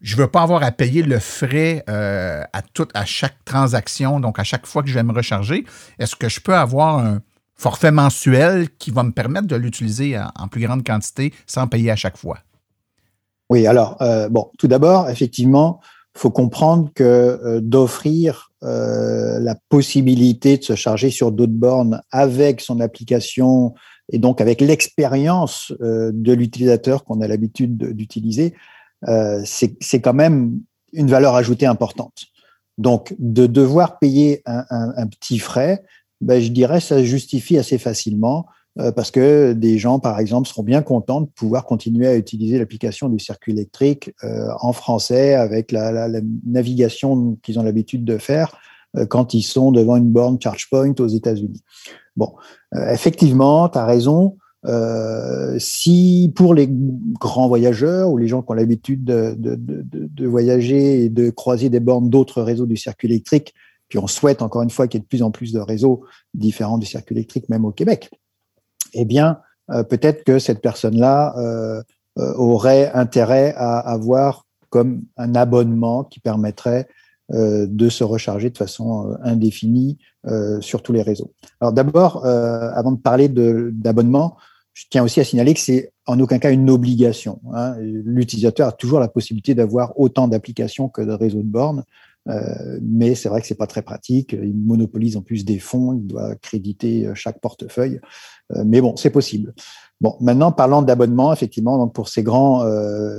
je ne veux pas avoir à payer le frais euh, à, chaque transaction, donc à chaque fois que je vais me recharger. Est-ce que je peux avoir un forfait mensuel qui va me permettre de l'utiliser en plus grande quantité sans payer à chaque fois? Oui, alors, euh, bon, tout d'abord, effectivement, il faut comprendre que euh, d'offrir la possibilité de se charger sur d'autres bornes avec son application et donc avec l'expérience de l'utilisateur qu'on a l'habitude d'utiliser, euh, c'est quand même une valeur ajoutée importante. Donc, de devoir payer un, petit frais, ben, je dirais ça se justifie assez facilement euh, parce que des gens, par exemple, seront bien contents de pouvoir continuer à utiliser l'application du circuit électrique euh, en français avec la, navigation qu'ils ont l'habitude de faire quand ils sont devant une borne ChargePoint aux États-Unis. Bon, effectivement, tu as raison. Euh, si pour les grands voyageurs ou les gens qui ont l'habitude de, voyager et de croiser des bornes d'autres réseaux du circuit électrique, puis on souhaite encore une fois qu'il y ait de plus en plus de réseaux différents du circuit électrique, même au Québec, eh bien, euh, peut-être que cette personne-là euh, aurait intérêt à avoir comme un abonnement qui permettrait de se recharger de façon indéfinie sur tous les réseaux. Alors d'abord, avant de parler d'abonnement, je tiens aussi à signaler que c'est en aucun cas une obligation. Hein. L'utilisateur a toujours la possibilité d'avoir autant d'applications que de réseaux de bornes, euh, mais c'est vrai que c'est pas très pratique. Il monopolise en plus des fonds, il doit créditer euh, chaque portefeuille, euh, mais bon, c'est possible. Bon, maintenant parlant d'abonnement, effectivement, donc pour ces grands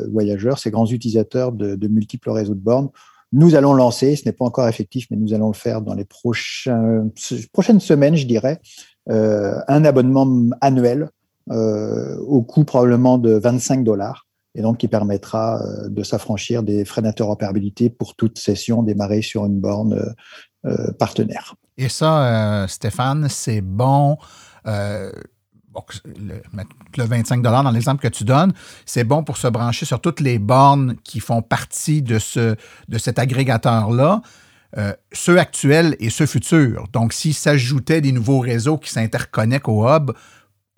voyageurs, ces grands utilisateurs de, de, multiples réseaux de bornes, nous allons lancer, ce n'est pas encore effectif, mais nous allons le faire dans les prochaines semaines, je dirais, un abonnement annuel euh, au coût probablement de 25 dollars et donc qui permettra euh, de s'affranchir des frais d'interopérabilité pour toute session démarrée sur une borne euh, partenaire. Et ça, Stéphane, c'est bon. Le, 25 dans l'exemple que tu donnes, c'est bon pour se brancher sur toutes les bornes qui font partie de, ce, de cet agrégateur-là. ceux actuels et ceux futurs. Donc, s'il s'ajoutait des nouveaux réseaux qui s'interconnectent au hub,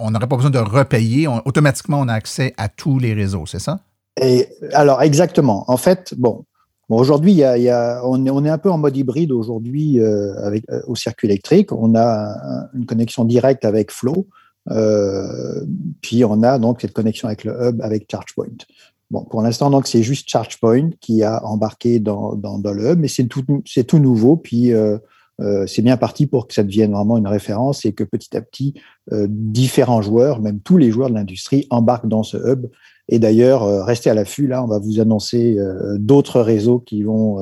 on n'aurait pas besoin de repayer. automatiquement, on a accès à tous les réseaux, c'est ça? Et, alors, exactement. En fait, bon, aujourd'hui, y a, on, est, un peu en mode hybride aujourd'hui euh, euh, au circuit électrique. On a une connexion directe avec Flow. Euh, puis on a donc cette connexion avec le hub avec ChargePoint. Bon, pour l'instant, donc c'est juste ChargePoint qui a embarqué dans, le hub, mais c'est tout, c'est tout nouveau. Puis euh, c'est bien parti pour que ça devienne vraiment une référence et que petit à petit, euh, différents joueurs, même tous les joueurs de l'industrie, embarquent dans ce hub. Et d'ailleurs, euh, restez à l'affût, là, on va vous annoncer d'autres réseaux qui vont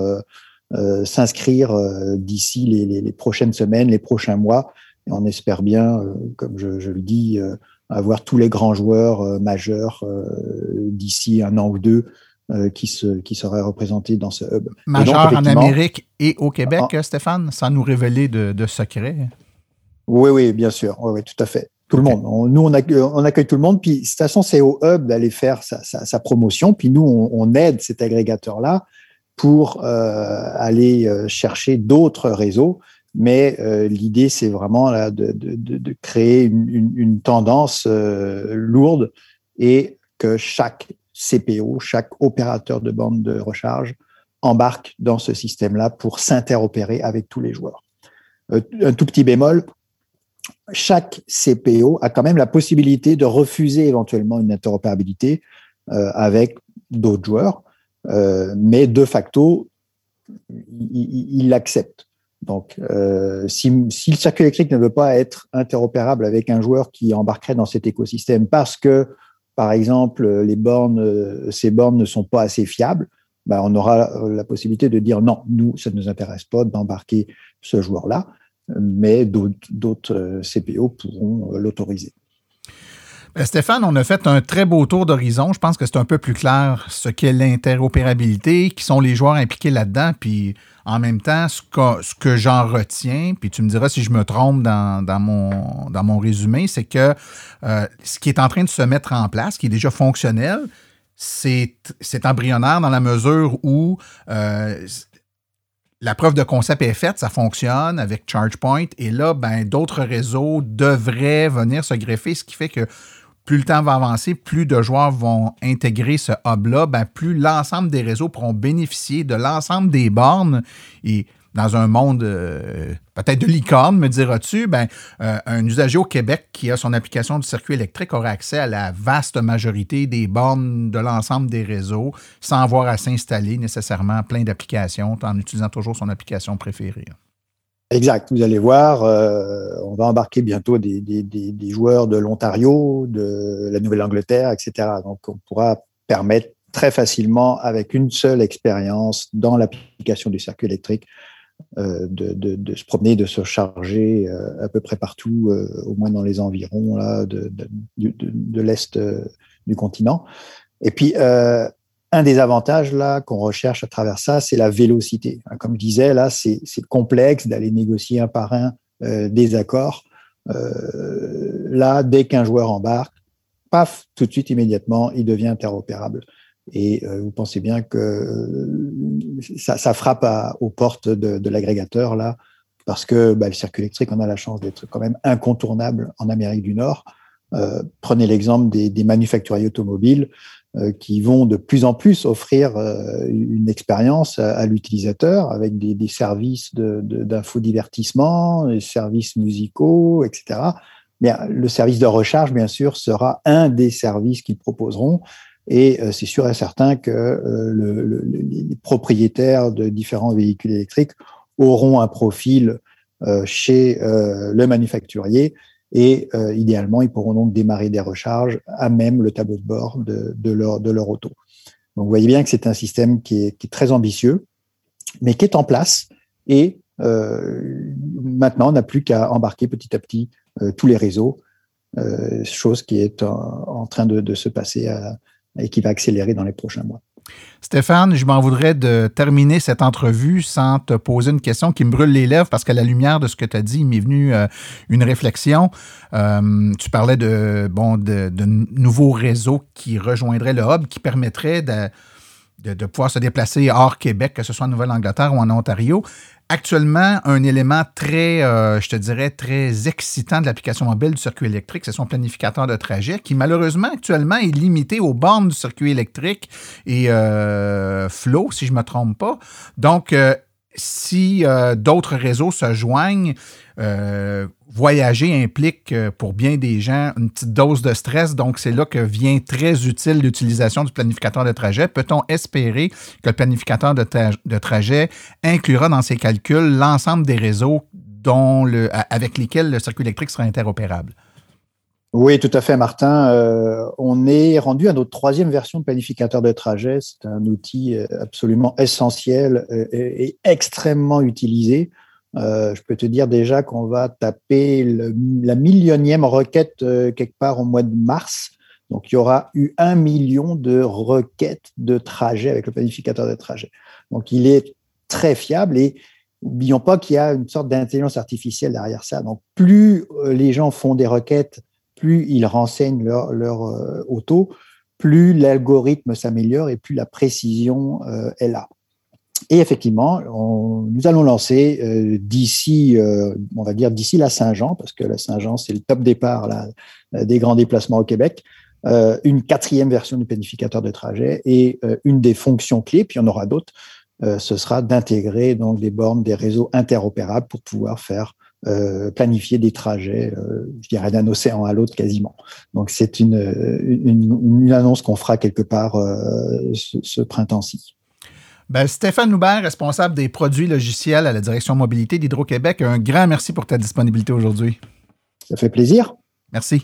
s'inscrire d'ici les, prochaines semaines, les prochains mois. Et on espère bien, comme je, je, le dis, avoir tous les grands joueurs majeurs d'ici un an ou deux euh, qui, se, qui serait représenté dans ce hub. Majeur en Amérique et au Québec, ah. Stéphane, sans nous révéler de, de secrets. Oui, oui, bien sûr. Oui, oui, tout à fait. Tout le monde. nous, on accueille, on accueille, tout le monde. Puis, de toute façon, c'est au hub d'aller faire sa, sa, promotion. Puis, nous, on, aide cet agrégateur-là pour euh, aller euh, chercher d'autres réseaux. Mais l'idée, c'est vraiment de, créer une, tendance lourde et que chaque CPO, chaque opérateur de bande de recharge embarque dans ce système-là pour s'interopérer avec tous les joueurs. Euh, un tout petit bémol, chaque CPO a quand même la possibilité de refuser éventuellement une interopérabilité euh, avec d'autres joueurs, euh, mais de facto, il l'accepte. Donc, si, si, le circuit électrique ne veut pas être interopérable avec un joueur qui embarquerait dans cet écosystème parce que par exemple, les bornes, euh, ces bornes ne sont pas assez fiables, ben, on aura la possibilité de dire non, nous, ça ne nous intéresse pas d'embarquer ce joueur-là, mais d'autres euh, CPO pourront euh, l'autoriser. Ben, Stéphane, on a fait un très beau tour d'horizon. Je pense que c'est un peu plus clair ce qu'est l'interopérabilité, qui sont les joueurs impliqués là-dedans, puis en même temps, ce que, j'en retiens, puis tu me diras si je me trompe dans, mon, dans mon résumé, c'est que euh, ce qui est en train de se mettre en place, qui est déjà fonctionnel, c'est embryonnaire dans la mesure où euh, la preuve de concept est faite, ça fonctionne avec ChargePoint, et là, ben, d'autres réseaux devraient venir se greffer, ce qui fait que plus le temps va avancer, plus de joueurs vont intégrer ce hub-là, ben, plus l'ensemble des réseaux pourront bénéficier de l'ensemble des bornes. Et dans un monde euh, peut-être de licorne, me diras-tu, ben, euh, un usager au Québec qui a son application de circuit électrique aura accès à la vaste majorité des bornes de l'ensemble des réseaux sans avoir à s'installer nécessairement plein d'applications en utilisant toujours son application préférée. Exact. Vous allez voir, euh, on va embarquer bientôt des, des joueurs de l'Ontario, de la Nouvelle-Angleterre, etc. Donc, on pourra permettre très facilement, avec une seule expérience dans l'application du circuit électrique, euh, de, de, se promener, de se charger euh, à peu près partout, au moins dans les environs là, de, de l'Est du continent. Et puis, un des avantages là qu'on recherche à travers ça, c'est la vélocité. Hein, comme je disais, là, c'est complexe d'aller négocier un par un des accords. là, dès qu'un joueur embarque, paf, tout de suite, immédiatement, il devient interopérable. Et euh, vous pensez bien que euh, ça, frappe aux portes de, l'agrégateur, là, parce que bah, le circuit électrique, on a la chance d'être quand même incontournable en Amérique du Nord. Euh, prenez l'exemple des, manufacturiers automobiles qui vont de plus en plus offrir une expérience à, l'utilisateur avec des, services d'infodivertissement, de, des services musicaux, etc. Mais le service de recharge, bien sûr, sera un des services qu'ils proposeront et euh, c'est sûr et certain que euh, les propriétaires de différents véhicules électriques auront un profil euh, chez le manufacturier et idéalement, ils pourront donc démarrer des recharges à même le tableau de bord de, leur, de leur auto. Donc, vous voyez bien que c'est un système qui est, très ambitieux, mais qui est en place. Et maintenant, on n'a plus qu'à embarquer petit à petit tous les réseaux, chose qui est en, train de, se passer et qui va accélérer dans les prochains mois. Stéphane, je m'en voudrais de terminer cette entrevue sans te poser une question qui me brûle les lèvres parce qu'à la lumière de ce que tu as dit, il m'est venu euh, une réflexion. Euh, tu parlais de, bon, de, nouveaux réseaux qui rejoindraient le hub, qui permettraient de, pouvoir se déplacer hors Québec, que ce soit en Nouvelle-Angleterre ou en Ontario. Actuellement, un élément très, euh, je te dirais, très excitant de l'application mobile du circuit électrique, c'est son planificateur de trajet qui, malheureusement, actuellement est limité aux bornes du circuit électrique et euh, Flow, si je ne me trompe pas. Donc, euh, si d'autres réseaux se joignent, voyager implique euh, pour bien des gens une petite dose de stress, donc c'est là que vient très utile l'utilisation du planificateur de trajet. Peut-on espérer que le planificateur de, trajet inclura dans ses calculs l'ensemble des réseaux avec lesquels le circuit électrique sera interopérable? Oui, tout à fait, Martin. Euh, on est rendu à notre troisième version de planificateur de trajet. C'est un outil euh, absolument essentiel et extrêmement utilisé. Euh, je peux te dire déjà qu'on va taper la millionième requête euh, quelque part au mois de mars. Donc, il y aura eu un million de requêtes de trajet avec le planificateur de trajet. Donc, il est très fiable et n'oublions pas qu'il y a une sorte d'intelligence artificielle derrière ça. Donc, plus euh, les gens font des requêtes, plus ils renseignent leur, leur auto, plus l'algorithme s'améliore et plus la précision est là. Et effectivement, nous allons lancer euh, d'ici, euh, on va dire d'ici la Saint-Jean, parce que la Saint-Jean, c'est le top départ là, des grands déplacements au Québec, euh, une quatrième version du planificateur de trajet et une des fonctions clés, puis il y en aura d'autres, ce sera d'intégrer donc des bornes, des réseaux interopérables pour pouvoir faire planifier des trajets, je dirais d'un océan à l'autre quasiment. Donc c'est une, une, annonce qu'on fera quelque part ce, ce printemps-ci. Ben, Stéphane Loubert, responsable des produits logiciels à la direction mobilité d'Hydro-Québec, un grand merci pour ta disponibilité aujourd'hui. Ça fait plaisir. Merci.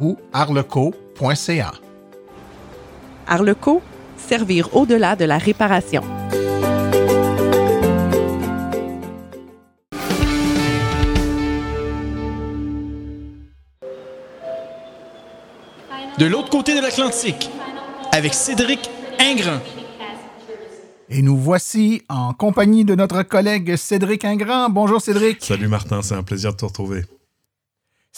ou arleco.ca. Arleco, servir au-delà de la réparation. De l'autre côté de l'Atlantique, avec Cédric Ingrand. Et nous voici en compagnie de notre collègue Cédric Ingrand. Bonjour Cédric. Salut Martin, c'est un plaisir de te retrouver.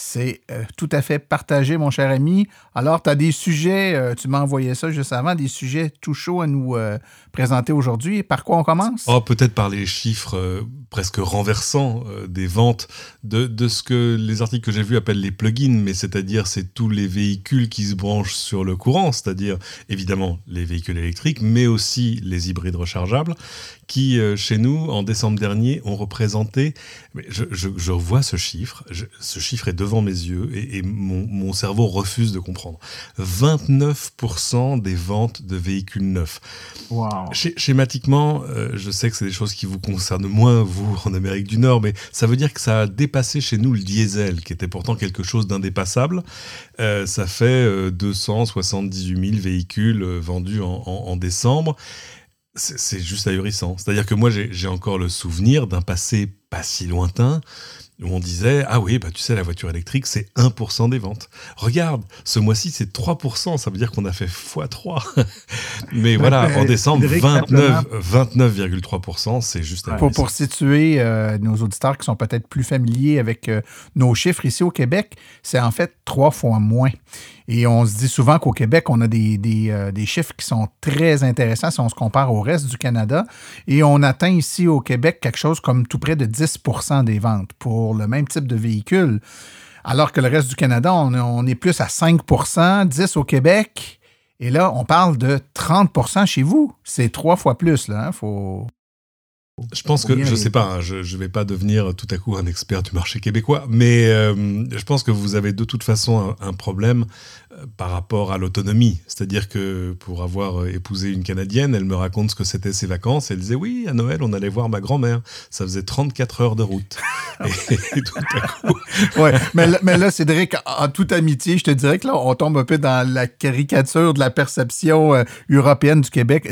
C'est euh, tout à fait partagé, mon cher ami. Alors, tu as des sujets, euh, tu m'as envoyé ça juste avant, des sujets tout chauds à nous euh, présenter aujourd'hui. Par quoi on commence? Oh, peut-être par les chiffres presque renversants des ventes de, de, ce que les articles que j'ai vus appellent les plugins, mais c'est-à-dire c'est tous les véhicules qui se branchent sur le courant, c'est-à-dire évidemment les véhicules électriques, mais aussi les hybrides rechargeables, qui, chez nous, en décembre dernier, ont représenté, je, vois ce chiffre, ce chiffre est devant mes yeux et, et mon, mon, cerveau refuse de comprendre. 29% des ventes de véhicules neufs. Wow. Schématiquement, euh, je sais que c'est des choses qui vous concernent moins, vous, en Amérique du Nord, mais ça veut dire que ça a dépassé chez nous le diesel, qui était pourtant quelque chose d'indépassable. Euh, ça fait euh, 278 000 véhicules euh, vendus en, en, en décembre c'est juste ahurissant. C'est-à-dire que moi, j'ai encore le souvenir d'un passé pas si lointain où on disait Ah oui, bah, tu sais, la voiture électrique, c'est 1% des ventes. Regarde, ce mois-ci, c'est 3%. Ça veut dire qu'on a fait x3. Mais voilà, en décembre, 29,3%, c'est juste pour, pour situer euh, nos auditeurs qui sont peut-être plus familiers avec euh, nos chiffres ici au Québec, c'est en fait trois fois moins. Et on se dit souvent qu'au Québec, on a des, euh, des, chiffres qui sont très intéressants si on se compare au reste du Canada. Et on atteint ici au Québec quelque chose comme tout près de 10% des ventes pour le même type de véhicule. Alors que le reste du Canada, on, on est plus à 5% 10 au Québec. Et là, on parle de 30% chez vous. C'est trois fois plus. Là, hein? faut, je pense que, je sais pas, hein, je ne vais pas devenir tout à coup un expert du marché québécois, mais euh, je pense que vous avez de toute façon un, un problème euh, par rapport à l'autonomie. C'est-à-dire que pour avoir épousé une Canadienne, elle me raconte ce que c'était ses vacances. Elle disait oui, à Noël, on allait voir ma grand-mère. Ça faisait 34 heures de route. et, et, tout à coup. ouais, mais, mais là, Cédric, en toute amitié, je te dirais que là, on tombe un peu dans la caricature de la perception euh, européenne du Québec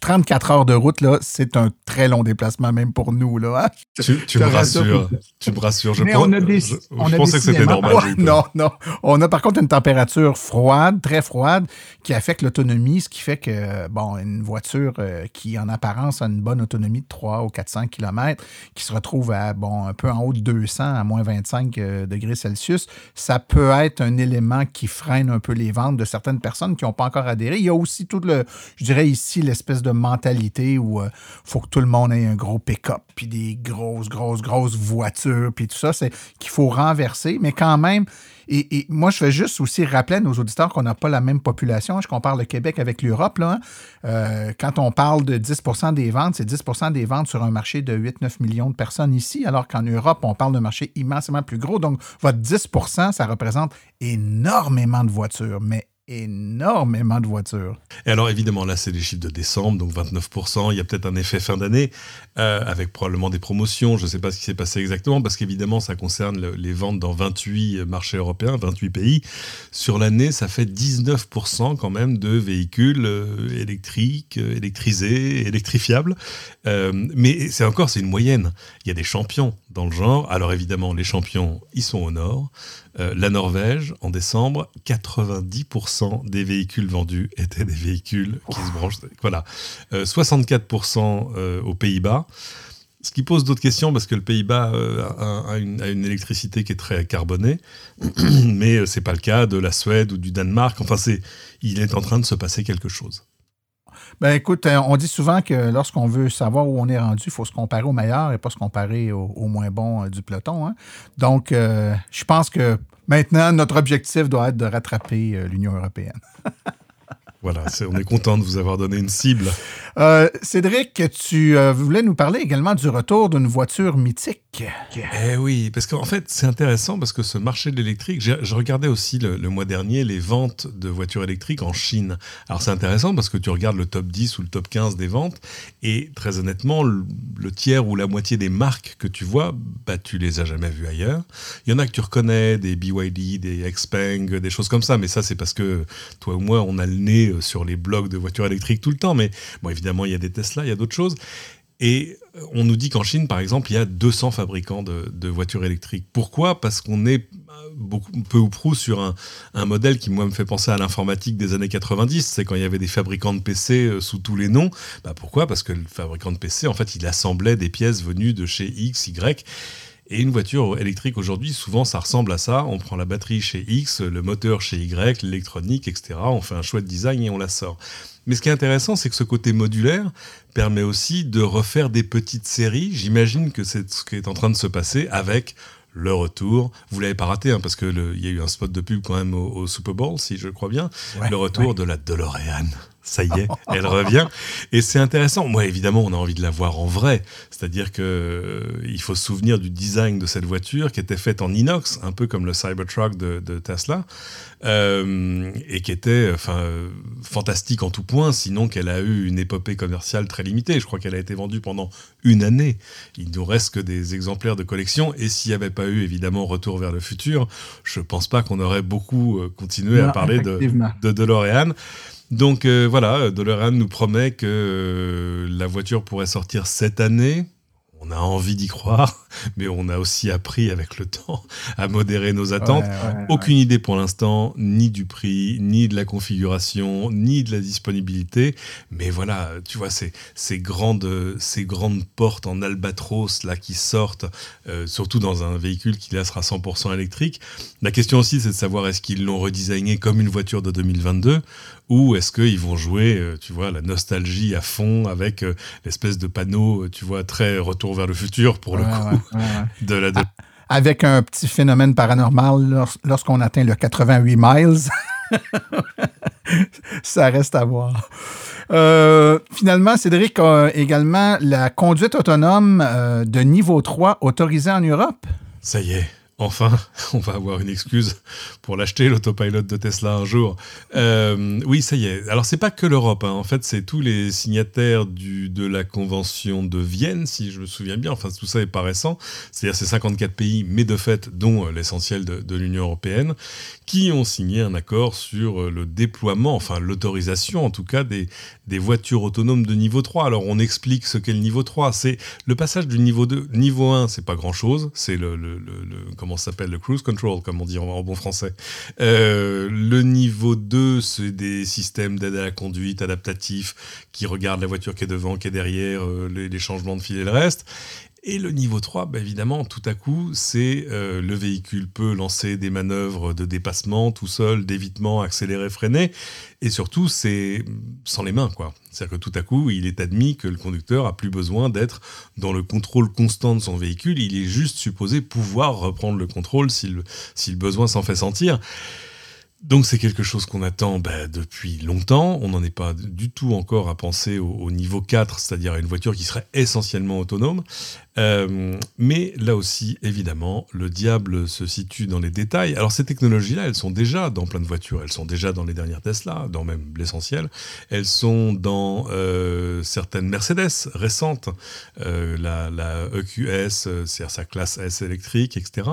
34 heures de route, là, c'est un très long déplacement, même pour nous. Là, hein? tu, tu me rassures. Tu me rassures. Je, pense, on a des, je, on je a pensais que c'était normal. Ouais, non, non. On a par contre une température froide, très froide, qui affecte l'autonomie, ce qui fait que, bon, une voiture euh, qui, en apparence, a une bonne autonomie de 3 ou 400 km, qui se retrouve à, bon, un peu en haut de 200, à moins 25 euh, degrés Celsius, ça peut être un élément qui freine un peu les ventes de certaines personnes qui n'ont pas encore adhéré. Il y a aussi tout le, je dirais ici, l'espèce de mentalité où euh, faut que tout le monde ait un gros pick-up, puis des grosses, grosses, grosses voitures, puis tout ça, c'est qu'il faut renverser, mais quand même, et, moi, je vais juste aussi rappeler à nos auditeurs qu'on n'a pas la même population. Je compare le Québec avec l'Europe. Hein. euh, quand on parle de 10% des ventes, c'est 10% des ventes sur un marché de 8-9 millions de personnes ici, alors qu'en Europe, on parle d'un marché immensément plus gros. Donc, votre 10% ça représente énormément de voitures, mais énormément de voitures. Et alors évidemment, là c'est les chiffres de décembre, donc 29%, il y a peut-être un effet fin d'année, euh, avec probablement des promotions, je ne sais pas ce qui s'est passé exactement, parce qu'évidemment ça concerne le, les ventes dans 28 marchés européens, 28 pays. Sur l'année, ça fait 19% quand même de véhicules euh, électriques, euh, électrisés, électrifiables. Mais c'est encore, c'est une moyenne. Il y a des champions dans le genre. Alors évidemment, les champions, ils sont au nord. Euh, la Norvège, en décembre, 90% des véhicules vendus étaient des véhicules qui se branchent. Voilà. Euh, 64% euh, aux Pays-Bas. Ce qui pose d'autres questions parce que le Pays-Bas euh, a, a, une, a, une, électricité qui est très carbonée, mais c'est pas le cas de la Suède ou du Danemark. Enfin, c'est, il est en train de se passer quelque chose. Ben écoute, euh, on dit souvent que lorsqu'on veut savoir où on est rendu, il faut se comparer au meilleur et pas se comparer au, au moins bon euh, du peloton. hein. Donc, euh, je pense que maintenant, notre objectif doit être de rattraper euh, l'Union européenne. Voilà, on est content de vous avoir donné une cible. Euh, Cédric, tu euh, voulais nous parler également du retour d'une voiture mythique. Eh oui, parce qu'en fait, c'est intéressant parce que ce marché de l'électrique, je regardais aussi le, le mois dernier les ventes de voitures électriques en Chine. Alors c'est intéressant parce que tu regardes le top 10 ou le top 15 des ventes et très honnêtement, le, le tiers ou la moitié des marques que tu vois, bah tu les as jamais vues ailleurs. Il y en a que tu reconnais, des BYD, des Xpeng, des choses comme ça, mais ça c'est parce que toi ou moi, on a le nez euh, sur les blogs de voitures électriques tout le temps, mais bon évidemment, il y a des Tesla, il y a d'autres choses. Et euh, on nous dit qu'en Chine, par exemple, il y a 200 fabricants de, voitures électriques. Pourquoi? Parce qu'on est euh, peu ou prou sur un, modèle qui, moi, me fait penser à l'informatique des années 90. C'est quand il y avait des fabricants de PC sous tous les noms. Bah, pourquoi? Parce que le fabricant de PC, en fait, il assemblait des pièces venues de chez X, Y. Et une voiture électrique aujourd'hui, souvent, ça ressemble à ça. On prend la batterie chez X, le moteur chez Y, l'électronique, etc. On fait un chouette design et on la sort. Mais ce qui est intéressant, c'est que ce côté modulaire permet aussi de refaire des petites séries. J'imagine que c'est ce qui est en train de se passer avec le retour. Vous l'avez pas raté, hein, parce que le- il y a eu un spot de pub quand même au, au Super Bowl, si je crois bien. Ouais, le retour ouais. de la DeLorean. Ça y est, elle revient. Et c'est intéressant. Moi, évidemment, on a envie de la voir en vrai. C'est-à-dire que euh, il faut se souvenir du design de cette voiture qui était faite en inox, un peu comme le Cybertruck de, de Tesla, euh, et qui était enfin, euh, fantastique en tout point, sinon qu'elle a eu une épopée commerciale très limitée. Je crois qu'elle a été vendue pendant une année. Il nous reste que des exemplaires de collection. Et s'il n'y avait pas eu, évidemment, Retour vers le futur, je pense pas qu'on aurait beaucoup euh, continué à parler de, de DeLorean. Donc euh, voilà, DeLorean nous promet que euh, la voiture pourrait sortir cette année. On a envie d'y croire, mais on a aussi appris avec le temps à modérer nos attentes. Ouais, ouais, Aucune idée pour l'instant, ni du prix, ni de la configuration, ni de la disponibilité. Mais voilà, tu vois, ces, ces, grandes, ces grandes portes en albatros là, qui sortent, euh, surtout dans un véhicule qui là sera 100% électrique. La question aussi, c'est de savoir est-ce qu'ils l'ont redesigné comme une voiture de 2022 ou est-ce qu'ils vont jouer, euh, tu vois, la nostalgie à fond avec euh, l'espèce de panneau, tu vois, très retour vers le futur pour le coup. De la. de- Avec un petit phénomène paranormal lors- lorsqu'on atteint le 88 miles. Ça reste à voir. Euh, finalement, Cédric a également la conduite autonome euh, de niveau 3 autorisée en Europe. Ça y est, enfin, on va avoir une excuse pour l'acheter, l'autopilot de Tesla un jour. Euh, oui, ça y est. Alors, c'est pas que l'Europe. hein. En fait, c'est tous les signataires du, de la Convention de Vienne, si je me souviens bien. Enfin, tout ça est pas récent. C'est-à-dire, c'est 54 pays, mais de fait, dont euh, l'essentiel de, l'Union européenne, qui ont signé un accord sur euh, le déploiement, enfin, l'autorisation, en tout cas, des, voitures autonomes de niveau 3. Alors, on explique ce qu'est le niveau 3. C'est le passage du niveau 2. Niveau 1, c'est pas grand-chose. C'est le- le- comment s'appelle, le cruise control, comme on dit en, en bon français. Euh, le niveau 2, c'est des systèmes d'aide à la conduite adaptatifs qui regardent la voiture qui est devant, qui est derrière, euh, les, les changements de fil et le reste. Et le niveau 3, bah évidemment, tout à coup, c'est euh, le véhicule peut lancer des manœuvres de dépassement tout seul, d'évitement, accélérer, freiner. Et surtout, c'est sans les mains, quoi. C'est-à-dire que tout à coup, il est admis que le conducteur a plus besoin d'être dans le contrôle constant de son véhicule. Il est juste supposé pouvoir reprendre le contrôle si le, si le besoin s'en fait sentir. Donc c'est quelque chose qu'on attend bah, depuis longtemps. On n'en est pas du tout encore à penser au, au niveau 4, c'est-à-dire à une voiture qui serait essentiellement autonome. Euh, mais là aussi, évidemment, le diable se situe dans les détails. Alors ces technologies-là, elles sont déjà dans plein de voitures. Elles sont déjà dans les dernières Tesla, dans même l'essentiel. Elles sont dans euh, certaines Mercedes récentes, euh, la, la EQS, c'est-à-dire sa classe S électrique, etc.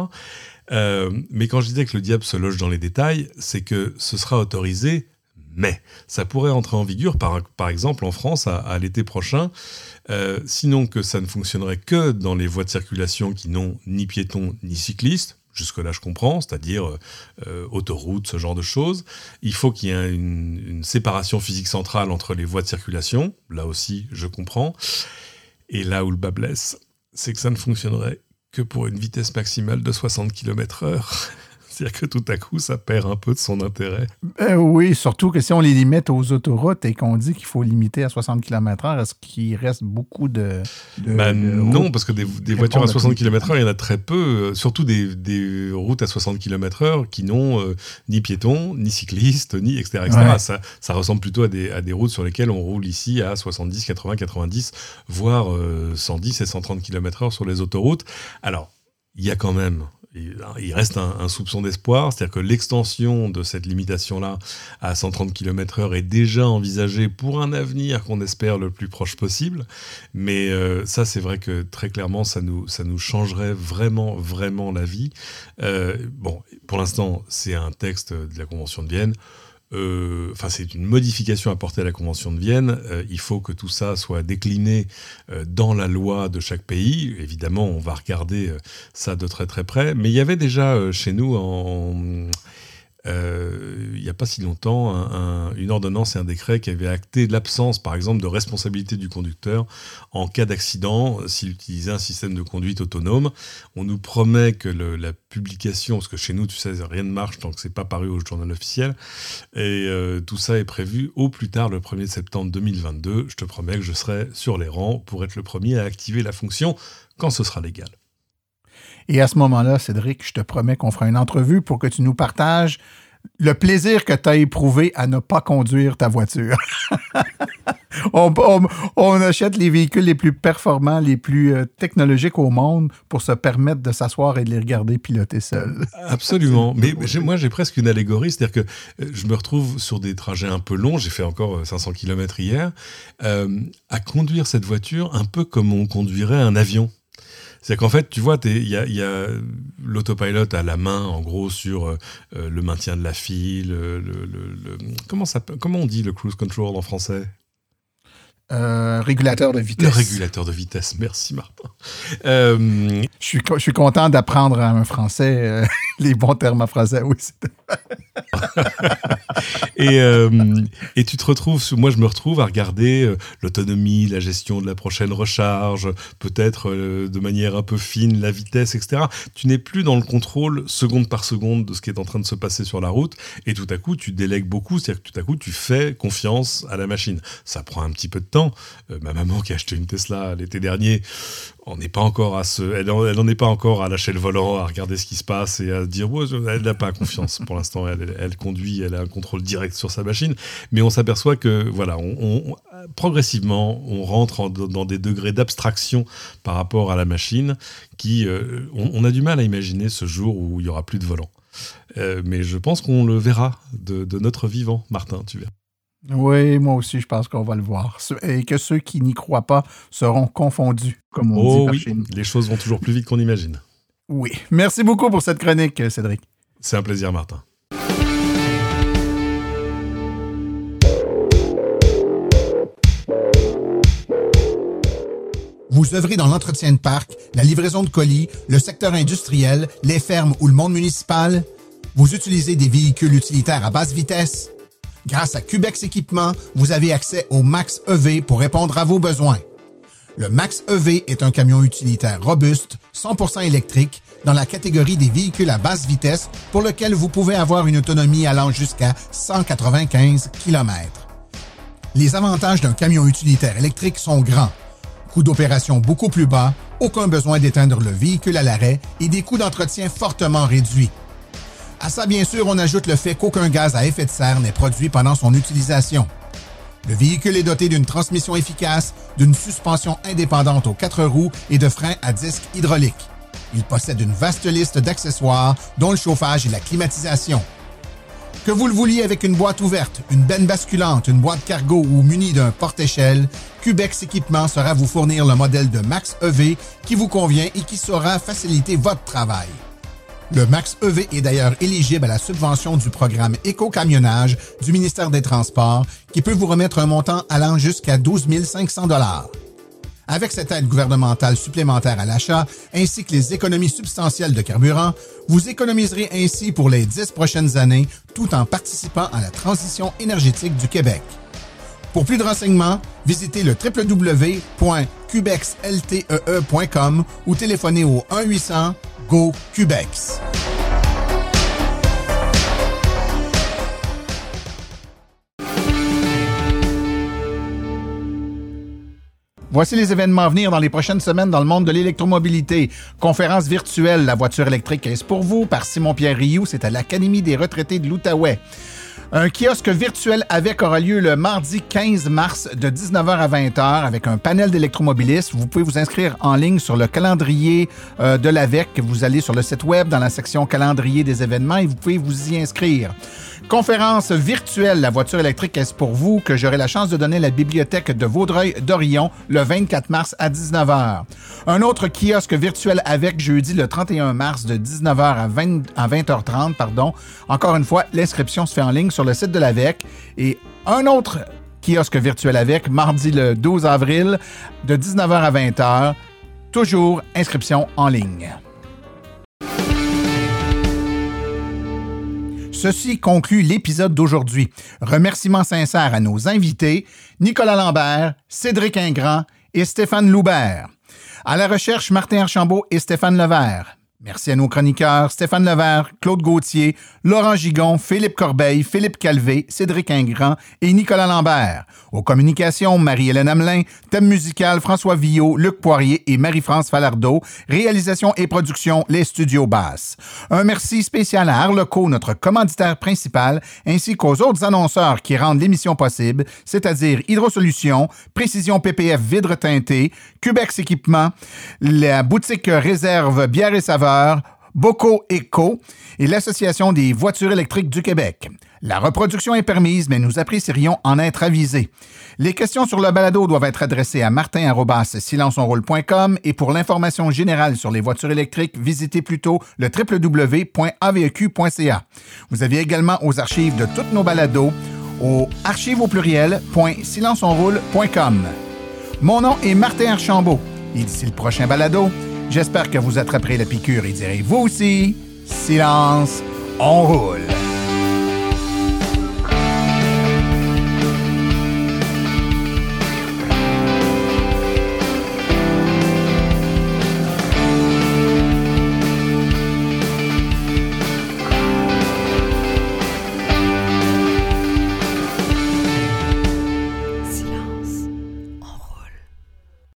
Euh, mais quand je disais que le diable se loge dans les détails, c'est que ce sera autorisé, mais ça pourrait entrer en vigueur, par, exemple, en France, à, à l'été prochain. Euh, sinon que ça ne fonctionnerait que dans les voies de circulation qui n'ont ni piétons ni cyclistes. Jusque-là, je comprends, c'est-à-dire euh, autoroute, ce genre de choses. Il faut qu'il y ait une, une séparation physique centrale entre les voies de circulation. Là aussi, je comprends. Et là où le bas blesse, c'est que ça ne fonctionnerait que pour une vitesse maximale de 60 km/h. C'est-à-dire que tout à coup, ça perd un peu de son intérêt. Euh, oui, surtout que si on les limite aux autoroutes et qu'on dit qu'il faut limiter à 60 km/h, est-ce qu'il reste beaucoup de. de, de non, parce que des, voitures à répondent 60 tout? km/h, il y en a très peu, euh, surtout des, des routes à 60 km/h qui n'ont euh, ni piétons, ni cyclistes, ni etc. etc. Ouais. Ça, ça ressemble plutôt à des, à des routes sur lesquelles on roule ici à 70, 80, 90, voire euh, 110 et 130 km/h sur les autoroutes. Alors, il y a quand même. Il reste un, un soupçon d'espoir, c'est-à-dire que l'extension de cette limitation-là à 130 km/h est déjà envisagée pour un avenir qu'on espère le plus proche possible. Mais euh, ça, c'est vrai que très clairement, ça nous, ça nous changerait vraiment, vraiment la vie. Euh, bon, pour l'instant, c'est un texte de la Convention de Vienne. Euh, Enfin, c'est une modification apportée à la Convention de Vienne. Euh, il faut que tout ça soit décliné euh, dans la loi de chaque pays. Évidemment, on va regarder ça de très très près. Mais il y avait déjà chez nous en euh, il n'y a pas si longtemps, un- un- une ordonnance et un décret qui avait acté l'absence, par exemple, de responsabilité du conducteur en cas d'accident euh, s'il utilisait un système de conduite autonome. On nous promet que la publication, parce que chez nous, tu sais, rien ne marche tant que c'est pas paru au journal officiel, et euh, tout ça est prévu au plus tard le 1er septembre 2022. Je te promets que je serai sur les rangs pour être le premier à activer la fonction quand ce sera légal. Et à ce moment-là, Cédric, je te promets qu'on fera une entrevue pour que tu nous partages le plaisir que tu as éprouvé à ne pas conduire ta voiture. on, on- on achète les véhicules les plus performants, les plus euh, technologiques au monde pour se permettre de s'asseoir et de les regarder piloter seul. Absolument. Mais moi, j'ai presque une allégorie, c'est-à-dire que euh, je me retrouve sur des trajets un peu longs, j'ai fait encore euh, 500 km hier, euh, à conduire cette voiture un peu comme on conduirait un avion. C'est qu'en fait, tu vois, il y a, l'autopilote à la main, en gros, sur euh, euh, le maintien de la file, le, le- le- le- comment, ça, comment on dit le cruise control en français? Euh, régulateur de vitesse. Le régulateur de vitesse, merci Martin. Euh, Je suis, je suis content d'apprendre en français euh, les bons termes en français. Oui, et, euh, et tu te retrouves, moi je me retrouve à regarder l'autonomie, la gestion de la prochaine recharge, peut-être de manière un peu fine, la vitesse, etc. Tu n'es plus dans le contrôle seconde par seconde de ce qui est en train de se passer sur la route, et tout à coup tu délègues beaucoup, c'est-à-dire que tout à coup tu fais confiance à la machine. Ça prend un petit peu de temps. Euh, ma maman qui a acheté une Tesla l'été dernier, on n'est pas encore à se, elle, en- elle en est pas encore à lâcher le volant, à regarder ce qui se passe et à se dire, ouais, elle n'a pas confiance pour l'instant. Elle, conduit, elle a un contrôle direct sur sa machine, mais on s'aperçoit que voilà, on, progressivement, on rentre en- dans des degrés d'abstraction par rapport à la machine, qui, euh, on, on a du mal à imaginer ce jour où il y aura plus de volant. Euh, mais je pense qu'on le verra de, de notre vivant, Martin, tu verras. Oui, moi aussi, je pense qu'on va le voir. Et que ceux qui n'y croient pas seront confondus, comme on Oh dit par oui, chez nous. les choses vont toujours plus vite qu'on imagine. Oui. Merci beaucoup pour cette chronique, Cédric. C'est un plaisir, Martin. Vous œuvrez dans l'entretien de parc, la livraison de colis, le secteur industriel, les fermes ou le monde municipal? Vous utilisez des véhicules utilitaires à basse vitesse? Grâce à Cubex Équipement, vous avez accès au Max EV pour répondre à vos besoins. Le Max EV est un camion utilitaire robuste, 100% électrique, dans la catégorie des véhicules à basse vitesse pour lequel vous pouvez avoir une autonomie allant jusqu'à 195 km. Les avantages d'un camion utilitaire électrique sont grands. Coût d'opération beaucoup plus bas, aucun besoin d'éteindre le véhicule à l'arrêt et des coûts d'entretien fortement réduits. À ça, bien sûr, on ajoute le fait qu'aucun gaz à effet de serre n'est produit pendant son utilisation. Le véhicule est doté d'une transmission efficace, d'une suspension indépendante aux quatre roues et de freins à disque hydraulique. Il possède une vaste liste d'accessoires, dont le chauffage et la climatisation. Que vous le vouliez avec une boîte ouverte, une benne basculante, une boîte cargo ou muni d'un porte-échelle, Cubex Équipement saura vous fournir le modèle de Max EV qui vous convient et qui saura faciliter votre travail. Le Max EV est d'ailleurs éligible à la subvention du programme Éco-camionnage du ministère des Transports qui peut vous remettre un montant allant jusqu'à 12 500 Avec cette aide gouvernementale supplémentaire à l'achat ainsi que les économies substantielles de carburant, vous économiserez ainsi pour les 10 prochaines années tout en participant à la transition énergétique du Québec. Pour plus de renseignements, visitez le cubexltee.com ou téléphonez au 1-800-GO-CUBEX. Voici les événements à venir dans les prochaines semaines dans le monde de l'électromobilité. Conférence virtuelle La voiture électrique est pour vous? Par Simon-Pierre Rioux, c'est à l'Académie des retraités de l'Outaouais. Un kiosque virtuel avec aura lieu le mardi 15 mars de 19h à 20h avec un panel d'électromobilistes. Vous pouvez vous inscrire en ligne sur le calendrier euh, de l'AVEC. Vous allez sur le site web dans la section calendrier des événements et vous pouvez vous y inscrire. Conférence virtuelle La voiture électrique est pour vous que j'aurai la chance de donner à la bibliothèque de Vaudreuil-Dorion le 24 mars à 19h. Un autre kiosque virtuel avec jeudi le 31 mars de 19h à, 20, à 20h30. Pardon. Encore une fois, l'inscription se fait en ligne sur le site de l'AVEC. Et un autre kiosque virtuel avec mardi le 12 avril de 19h à 20h. Toujours inscription en ligne. Ceci conclut l'épisode d'aujourd'hui. Remerciements sincères à nos invités, Nicolas Lambert, Cédric Ingrand et Stéphane Loubert. À la recherche, Martin Archambault et Stéphane Levert. Merci à nos chroniqueurs Stéphane Levert, Claude Gauthier, Laurent Gigon, Philippe Corbeil, Philippe Calvé, Cédric Ingrand et Nicolas Lambert. Aux communications, Marie-Hélène Hamelin, thème musical François Villot, Luc Poirier et Marie-France Falardeau, réalisation et production Les Studios Basses. Un merci spécial à Arleco, notre commanditaire principal, ainsi qu'aux autres annonceurs qui rendent l'émission possible, c'est-à-dire Hydrosolutions, Précision PPF Vidre Teinté, Cubex Équipement, la boutique Réserve Bière et Saveur, Boco Eco et l'Association des voitures électriques du Québec. La reproduction est permise, mais nous apprécierions en être avisés. Les questions sur le balado doivent être adressées à martin.silenceonroule.com et pour l'information générale sur les voitures électriques, visitez plutôt le www.aveq.ca. Vous avez également aux archives de toutes nos balados au archives au pluriel.silenceonroule.com. Mon nom est Martin Archambault et d'ici le prochain balado, J'espère que vous attraperez la piqûre et direz vous aussi, silence, on roule.